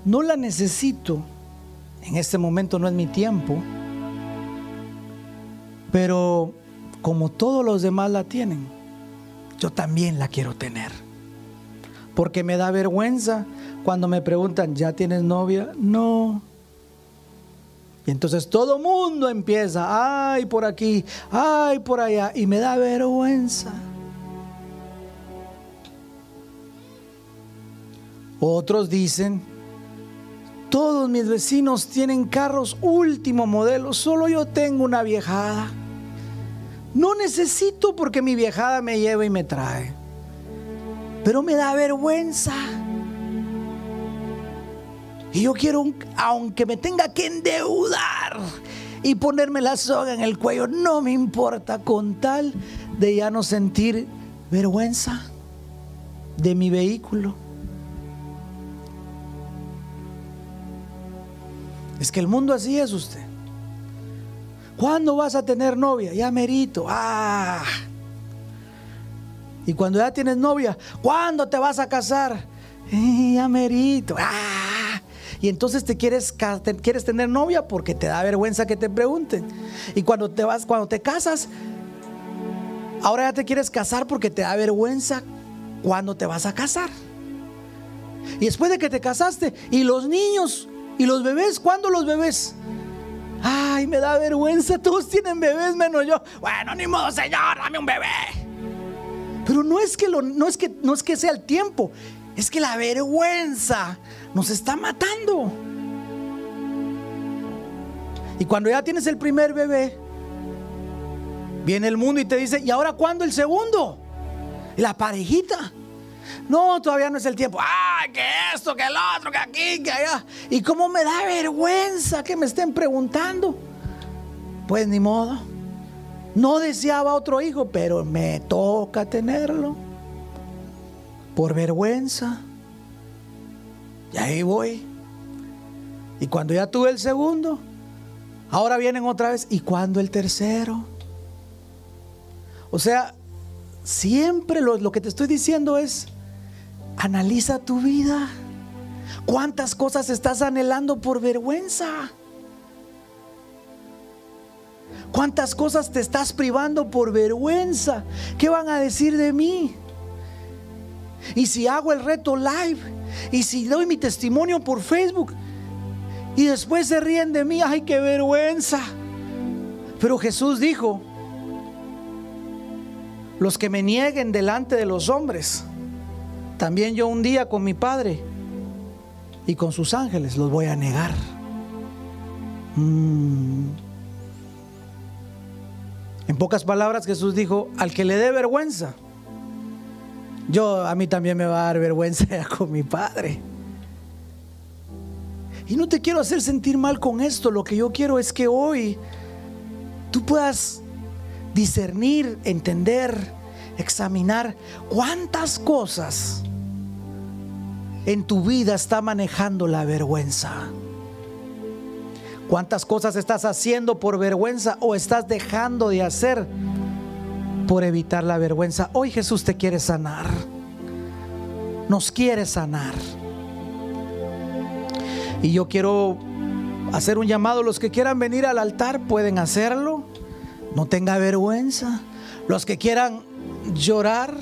No la necesito. En este momento no es mi tiempo. Pero como todos los demás la tienen, yo también la quiero tener. Porque me da vergüenza cuando me preguntan, ¿ya tienes novia? No. Y entonces todo mundo empieza, ay por aquí, ay por allá, y me da vergüenza. Otros dicen, todos mis vecinos tienen carros último modelo, solo yo tengo una viejada. No necesito porque mi viejada me lleva y me trae. Pero me da vergüenza. Y yo quiero, aunque me tenga que endeudar y ponerme la soga en el cuello, no me importa con tal de ya no sentir vergüenza de mi vehículo. Es que el mundo así es usted. ¿Cuándo vas a tener novia? Ya merito. Ah. Y cuando ya tienes novia, ¿cuándo te vas a casar? Eh, ya merito. Ah. Y entonces te quieres, quieres tener novia porque te da vergüenza que te pregunten. Y cuando te vas, cuando te casas, ahora ya te quieres casar porque te da vergüenza cuando te vas a casar. Y después de que te casaste, y los niños, y los bebés, ¿cuándo los bebés? Ay, me da vergüenza, todos tienen bebés menos yo. Bueno, ni modo, Señor, dame un bebé. Pero no es que no es que no es que sea el tiempo, es que la vergüenza nos está matando. Y cuando ya tienes el primer bebé, viene el mundo y te dice, ¿y ahora cuándo el segundo? La parejita. No, todavía no es el tiempo. ¡Ay, que esto, que el otro, que aquí, que allá! Y cómo me da vergüenza que me estén preguntando. Pues ni modo. No deseaba otro hijo, pero me toca tenerlo. Por vergüenza. Y ahí voy. Y cuando ya tuve el segundo, ahora vienen otra vez. ¿Y cuando el tercero? O sea, siempre lo, lo que te estoy diciendo es, analiza tu vida. ¿Cuántas cosas estás anhelando por vergüenza? ¿Cuántas cosas te estás privando por vergüenza? ¿Qué van a decir de mí? Y si hago el reto live, y si doy mi testimonio por Facebook, y después se ríen de mí, ay, qué vergüenza. Pero Jesús dijo, los que me nieguen delante de los hombres, también yo un día con mi Padre y con sus ángeles los voy a negar. Mm. En pocas palabras Jesús dijo, al que le dé vergüenza, yo a mí también me va a dar vergüenza con mi Padre. Y no te quiero hacer sentir mal con esto, lo que yo quiero es que hoy tú puedas discernir, entender, examinar cuántas cosas en tu vida está manejando la vergüenza. ¿Cuántas cosas estás haciendo por vergüenza o estás dejando de hacer por evitar la vergüenza? Hoy Jesús te quiere sanar. Nos quiere sanar. Y yo quiero hacer un llamado. Los que quieran venir al altar pueden hacerlo. No tenga vergüenza. Los que quieran llorar,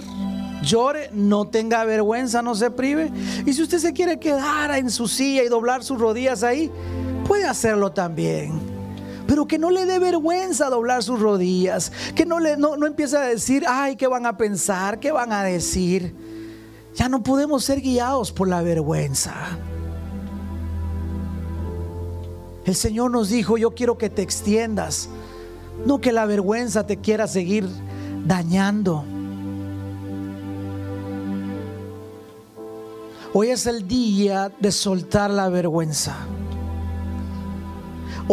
llore, no tenga vergüenza, no se prive. Y si usted se quiere quedar en su silla y doblar sus rodillas ahí, puede hacerlo también. Pero que no le dé vergüenza doblar sus rodillas, que no, le, no, no empiece a decir, ay, ¿qué van a pensar? ¿Qué van a decir? Ya no podemos ser guiados por la vergüenza. El Señor nos dijo, yo quiero que te extiendas, no que la vergüenza te quiera seguir dañando. Hoy es el día de soltar la vergüenza.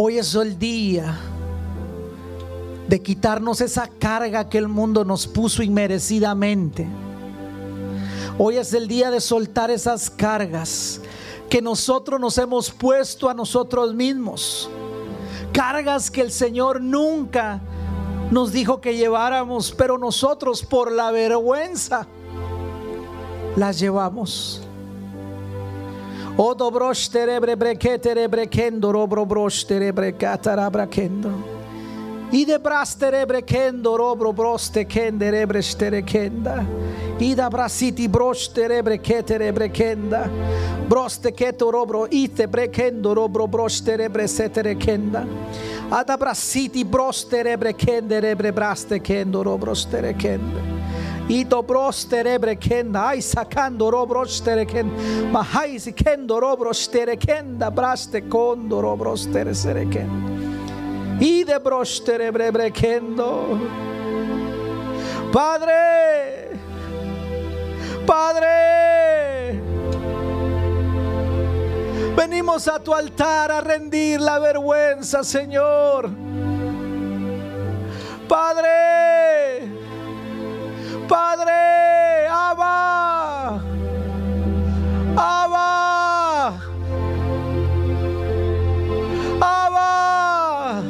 Hoy es el día de quitarnos esa carga que el mundo nos puso inmerecidamente. Hoy es el día de soltar esas cargas que nosotros nos hemos puesto a nosotros mismos. Cargas que el Señor nunca nos dijo que lleváramos, pero nosotros por la vergüenza las llevamos. Одоброштере бребрекетере брекендо роброброштере брекатара бракендо. Иде брастере брекендо робро бросте кенде ребрештере кенда. Ида брасити броштере брекетере брекенда. Бросте кето робро ите брекендо робро броштере бресетере кенда. Ада брасити бростере брекенде ребре брасте кендо робростере кенде. Y dobrostere brekenda. Ay sacando robro stere kenda. Mahai si kendo robro stere kenda. Braste kondo robro stere sere kenda y de brostere brebrequendo. Padre, Padre, venimos a tu altar a rendir la vergüenza, Señor. Padre, Padre, Abba, Abba. Abba.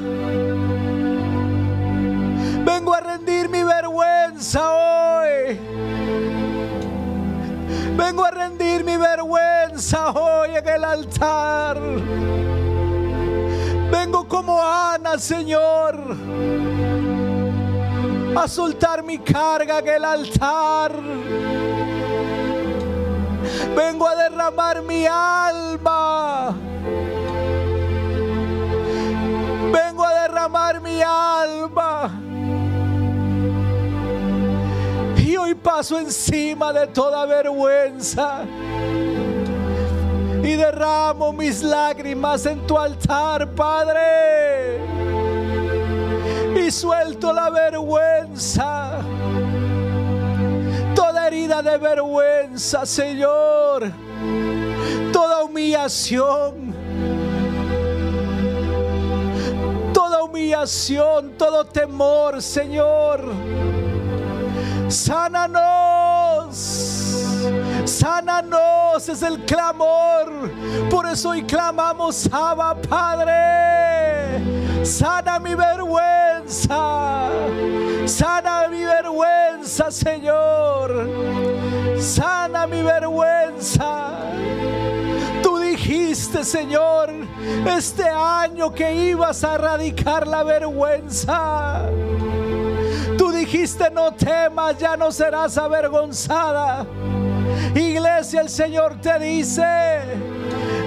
Vengo a rendir mi vergüenza hoy. Vengo a rendir mi vergüenza hoy en el altar. Vengo como Ana, Señor, a soltar mi carga en el altar. Vengo a derramar mi alma. Vengo a derramar mi alma. Y hoy paso encima de toda vergüenza. Y derramo mis lágrimas en tu altar, Padre. Y suelto la vergüenza. Toda herida de vergüenza, Señor. Toda humillación toda humillación, todo temor, Señor. Sánanos. Sánanos es el clamor. Por eso hoy clamamos, Abba Padre. Sana mi vergüenza. Sana mi vergüenza, Señor. Sana mi vergüenza. Tú dijiste, Señor, este año que ibas a erradicar la vergüenza. Tú dijiste, no temas, ya no serás avergonzada. Iglesia, el Señor te dice,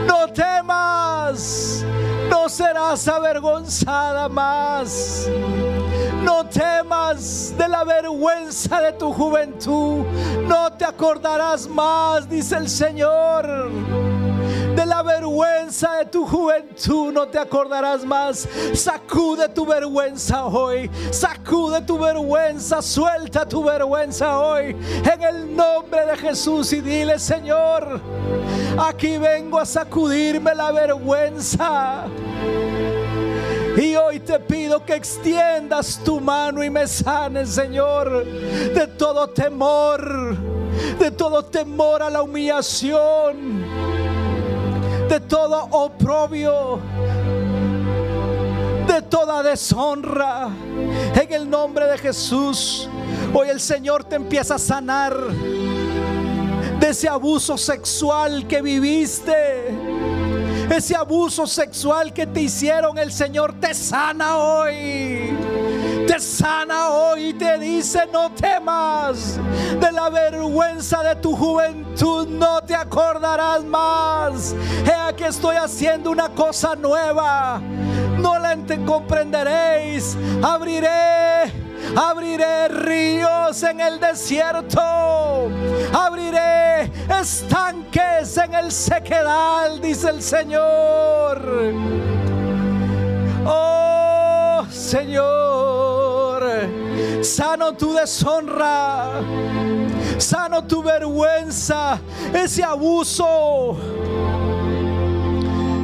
no temas, no serás avergonzada más. No temas de la vergüenza de tu juventud. No te acordarás más, dice el Señor. De la vergüenza de tu juventud no te acordarás más. Sacude tu vergüenza hoy. Sacude tu vergüenza. Suelta tu vergüenza hoy. En el nombre de Jesús y dile, Señor, aquí vengo a sacudirme la vergüenza. Y hoy te pido que extiendas tu mano y me sanes, Señor, de todo temor, de todo temor a la humillación, de todo oprobio, de toda deshonra. En el nombre de Jesús, hoy el Señor te empieza a sanar de ese abuso sexual que viviste ese abuso sexual que te hicieron, el Señor te sana hoy. Te sana hoy te dice, no temas de la vergüenza de tu juventud, no te acordarás más. He aquí estoy haciendo una cosa nueva, no la comprenderéis. Abriré Abriré ríos en el desierto. Abriré estanques en el sequedal, dice el Señor. Oh Señor, sano tu deshonra, sano tu vergüenza, ese abuso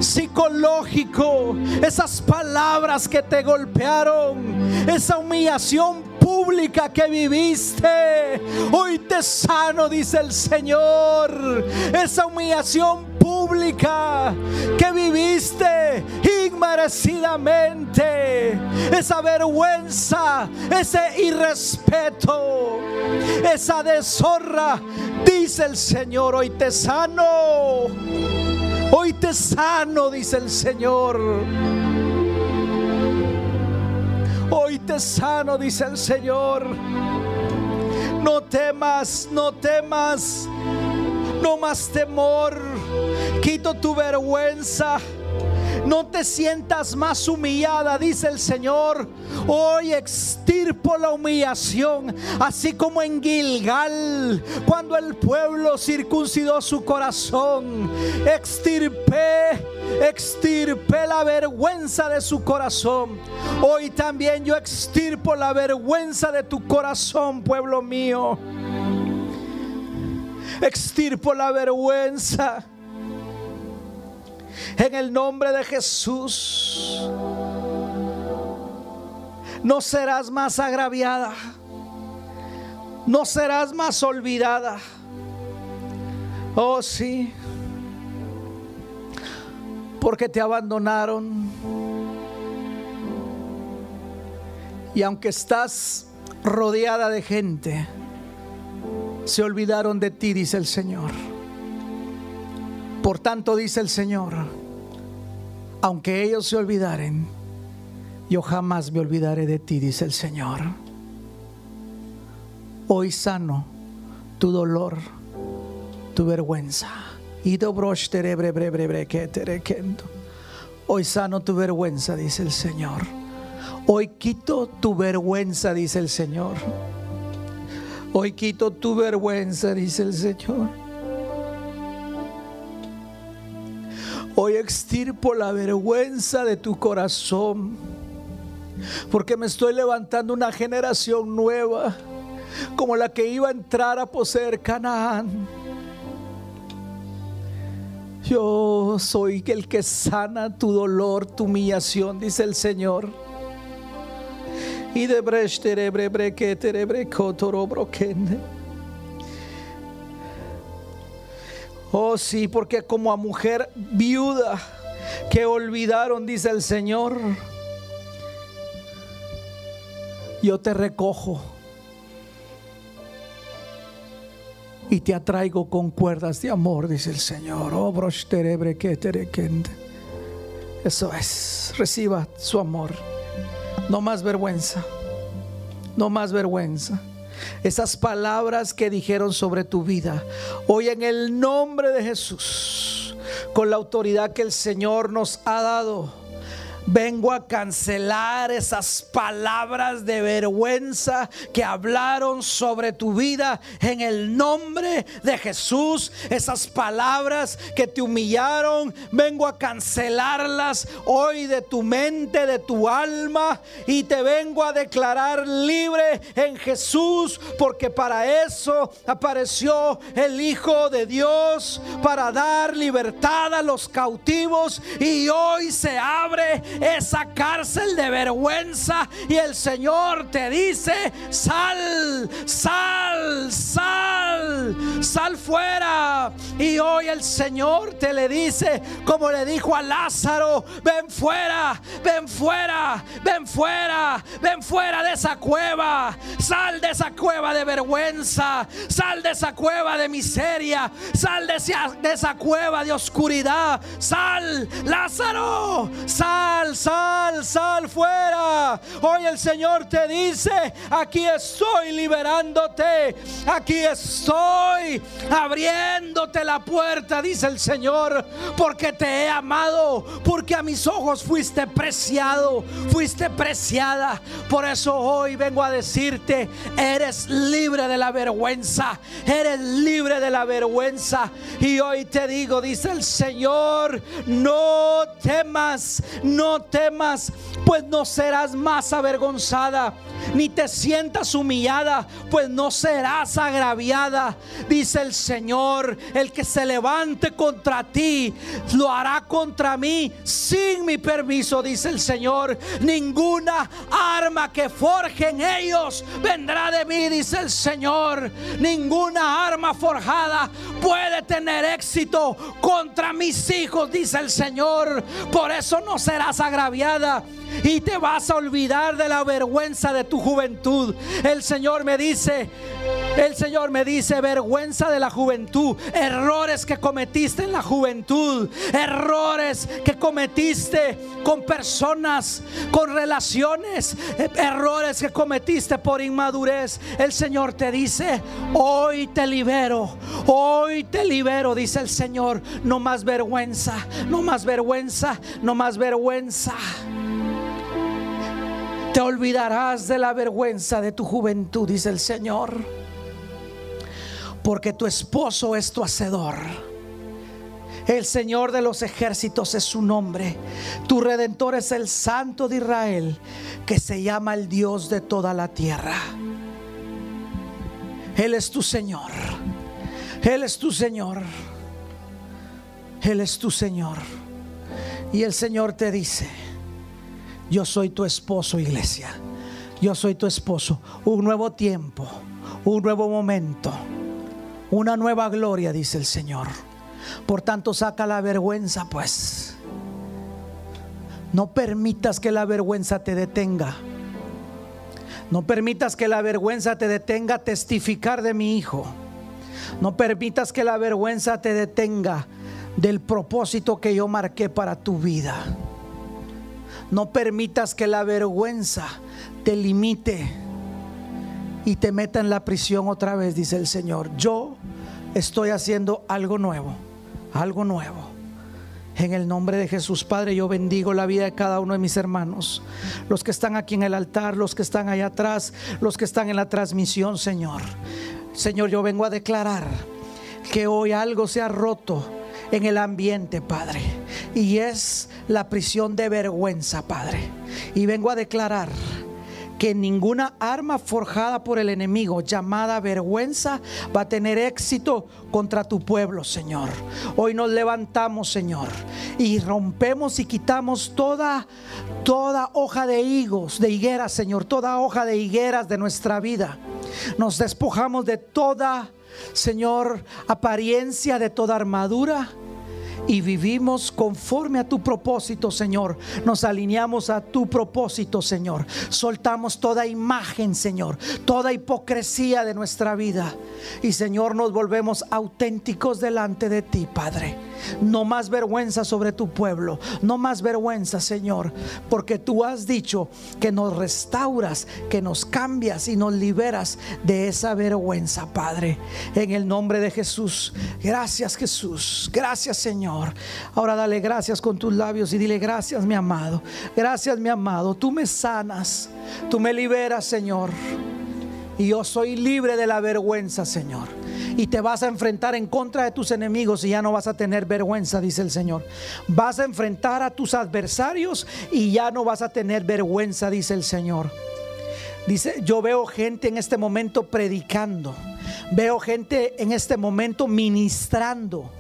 psicológico, esas palabras que te golpearon, esa humillación pública que viviste. Hoy te sano, dice el Señor. Esa humillación pública que viviste inmerecidamente. Esa vergüenza, ese irrespeto, esa deshonra. Dice el Señor, hoy te sano. Hoy te sano, dice el Señor. Hoy te sano, dice el Señor. No temas, no temas, no más temor. Quito tu vergüenza. No te sientas más humillada, dice el Señor. Hoy extirpo la humillación, así como en Gilgal, cuando el pueblo circuncidó su corazón. Extirpé, extirpé la vergüenza de su corazón. Hoy también yo extirpo la vergüenza de tu corazón, pueblo mío. Extirpo la vergüenza en el nombre de Jesús. No serás más agraviada. No serás más olvidada. Oh sí. Porque te abandonaron. Y aunque estás rodeada de gente, se olvidaron de ti, dice el Señor. Por tanto, dice el Señor, aunque ellos se olvidaren, yo jamás me olvidaré de ti, dice el Señor. Hoy sano tu dolor, tu vergüenza. Hoy sano tu vergüenza, dice el Señor. Hoy quito tu vergüenza, dice el Señor. Hoy quito tu vergüenza, dice el Señor. Hoy extirpo la vergüenza de tu corazón. Porque me estoy levantando una generación nueva. Como la que iba a entrar a poseer Canaán. Yo soy el que sana tu dolor, tu humillación, dice el Señor. Y de brebre que terebre Oh sí, porque como a mujer viuda que olvidaron, dice el Señor, yo te recojo y te atraigo con cuerdas de amor, dice el Señor. Oh, Eso es, reciba su amor. No más vergüenza, no más vergüenza esas palabras que dijeron sobre tu vida. Hoy en el nombre de Jesús, con la autoridad que el Señor nos ha dado Vengo a cancelar esas palabras de vergüenza que hablaron sobre tu vida en el nombre de Jesús. Esas palabras que te humillaron, vengo a cancelarlas hoy de tu mente, de tu alma y te vengo a declarar libre en Jesús porque para eso apareció el Hijo de Dios para dar libertad a los cautivos y hoy se abre esa cárcel de vergüenza y el Señor te dice, sal, sal, sal, sal fuera. Y hoy el Señor te le dice, como le dijo a Lázaro, ven fuera, ven fuera, ven fuera, ven fuera de esa cueva, sal de esa cueva de vergüenza, sal de esa cueva de miseria, sal de esa, de esa cueva de oscuridad, sal, Lázaro, sal sal, sal, fuera. Hoy el Señor te dice, aquí estoy liberándote, aquí estoy abriéndote la puerta, dice el Señor, porque te he amado, porque a mis ojos fuiste preciado, fuiste preciada. Por eso hoy vengo a decirte, eres libre de la vergüenza, eres libre de la vergüenza. Y hoy te digo, dice el Señor, no temas, no temas, pues no serás más avergonzada, ni te sientas humillada, pues no serás agraviada. Dice el Señor, el que se levante contra ti, lo hará contra mí sin mi permiso, dice el Señor. Ninguna arma que forjen ellos vendrá de mí, dice el Señor. Ninguna arma forjada puede tener éxito contra mis hijos, dice el Señor. Por eso no serás agraviada y te vas a olvidar de la vergüenza de tu juventud. El Señor me dice, El Señor me dice vergüenza de la juventud, errores que cometiste en la juventud, errores que cometiste con personas, con relaciones, errores que cometiste por inmadurez. El Señor te dice, hoy te libero, hoy te libero, dice el Señor, no más vergüenza, no más vergüenza, no más vergüenza. Te olvidarás de la vergüenza de tu juventud, dice el Señor. Porque tu esposo es tu hacedor. El Señor de los ejércitos es su nombre. Tu redentor es el Santo de Israel, que se llama el Dios de toda la tierra. Él es tu Señor. Él es tu Señor. Él es tu Señor. Y el Señor te dice, yo soy tu esposo, iglesia. Yo soy tu esposo. Un nuevo tiempo, un nuevo momento, una nueva gloria, dice el Señor. Por tanto, saca la vergüenza, pues. No permitas que la vergüenza te detenga. No permitas que la vergüenza te detenga a testificar de mi hijo. No permitas que la vergüenza te detenga del propósito que yo marqué para tu vida. No permitas que la vergüenza te limite y te meta en la prisión otra vez, dice el Señor. Yo estoy haciendo algo nuevo, algo nuevo. En el nombre de Jesús, Padre, yo bendigo la vida de cada uno de mis hermanos. Los que están aquí en el altar, los que están allá atrás, los que están en la transmisión, Señor. Señor, yo vengo a declarar que hoy algo se ha roto en el ambiente, Padre. Y es la prisión de vergüenza, Padre. Y vengo a declarar que ninguna arma forjada por el enemigo llamada vergüenza va a tener éxito contra tu pueblo, Señor. Hoy nos levantamos, Señor, y rompemos y quitamos toda toda hoja de higos, de higueras, Señor, toda hoja de higueras de nuestra vida. Nos despojamos de toda Señor, apariencia de toda armadura y vivimos conforme a tu propósito, Señor. Nos alineamos a tu propósito, Señor. Soltamos toda imagen, Señor, toda hipocresía de nuestra vida. Y, Señor, nos volvemos auténticos delante de ti, Padre. No más vergüenza sobre tu pueblo, no más vergüenza, Señor, porque tú has dicho que nos restauras, que nos cambias y nos liberas de esa vergüenza, Padre. En el nombre de Jesús. Gracias, Jesús. Gracias, Señor. Ahora dale gracias con tus labios y dile gracias mi amado. Gracias mi amado. Tú me sanas. Tú me liberas Señor. Y yo soy libre de la vergüenza Señor. Y te vas a enfrentar en contra de tus enemigos y ya no vas a tener vergüenza, dice el Señor. Vas a enfrentar a tus adversarios y ya no vas a tener vergüenza, dice el Señor. Dice, yo veo gente en este momento predicando. Veo gente en este momento ministrando.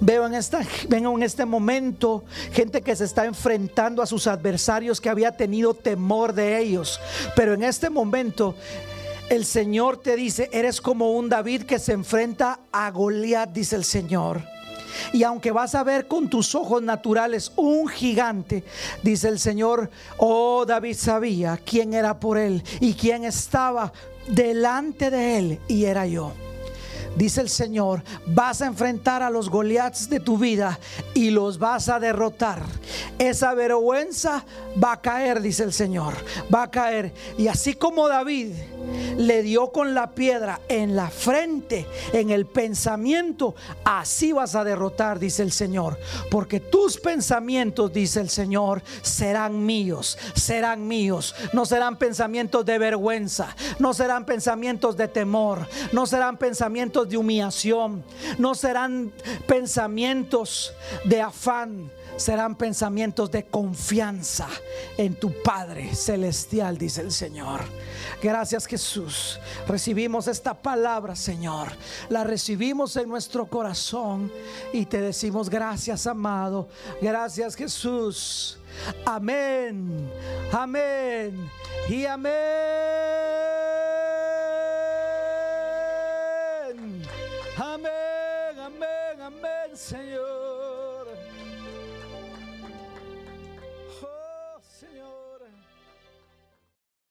Veo en, esta, en este momento gente que se está enfrentando a sus adversarios que había tenido temor de ellos. Pero en este momento el Señor te dice, eres como un David que se enfrenta a Goliat, dice el Señor. Y aunque vas a ver con tus ojos naturales un gigante, dice el Señor, oh David sabía quién era por él y quién estaba delante de él y era yo dice el Señor, vas a enfrentar a los Goliaths de tu vida y los vas a derrotar. Esa vergüenza va a caer, dice el Señor, va a caer. Y así como David le dio con la piedra en la frente, en el pensamiento, así vas a derrotar, dice el Señor. Porque tus pensamientos, dice el Señor, serán míos, serán míos. No serán pensamientos de vergüenza, no serán pensamientos de temor, no serán de humillación, no serán pensamientos de afán, serán pensamientos de confianza en tu Padre Celestial, dice el Señor. Gracias Jesús. Recibimos esta palabra, Señor. La recibimos en nuestro corazón y te decimos gracias, amado. Gracias Jesús. Amén. Amén. Y amén. Amén, amén, amén, Señor.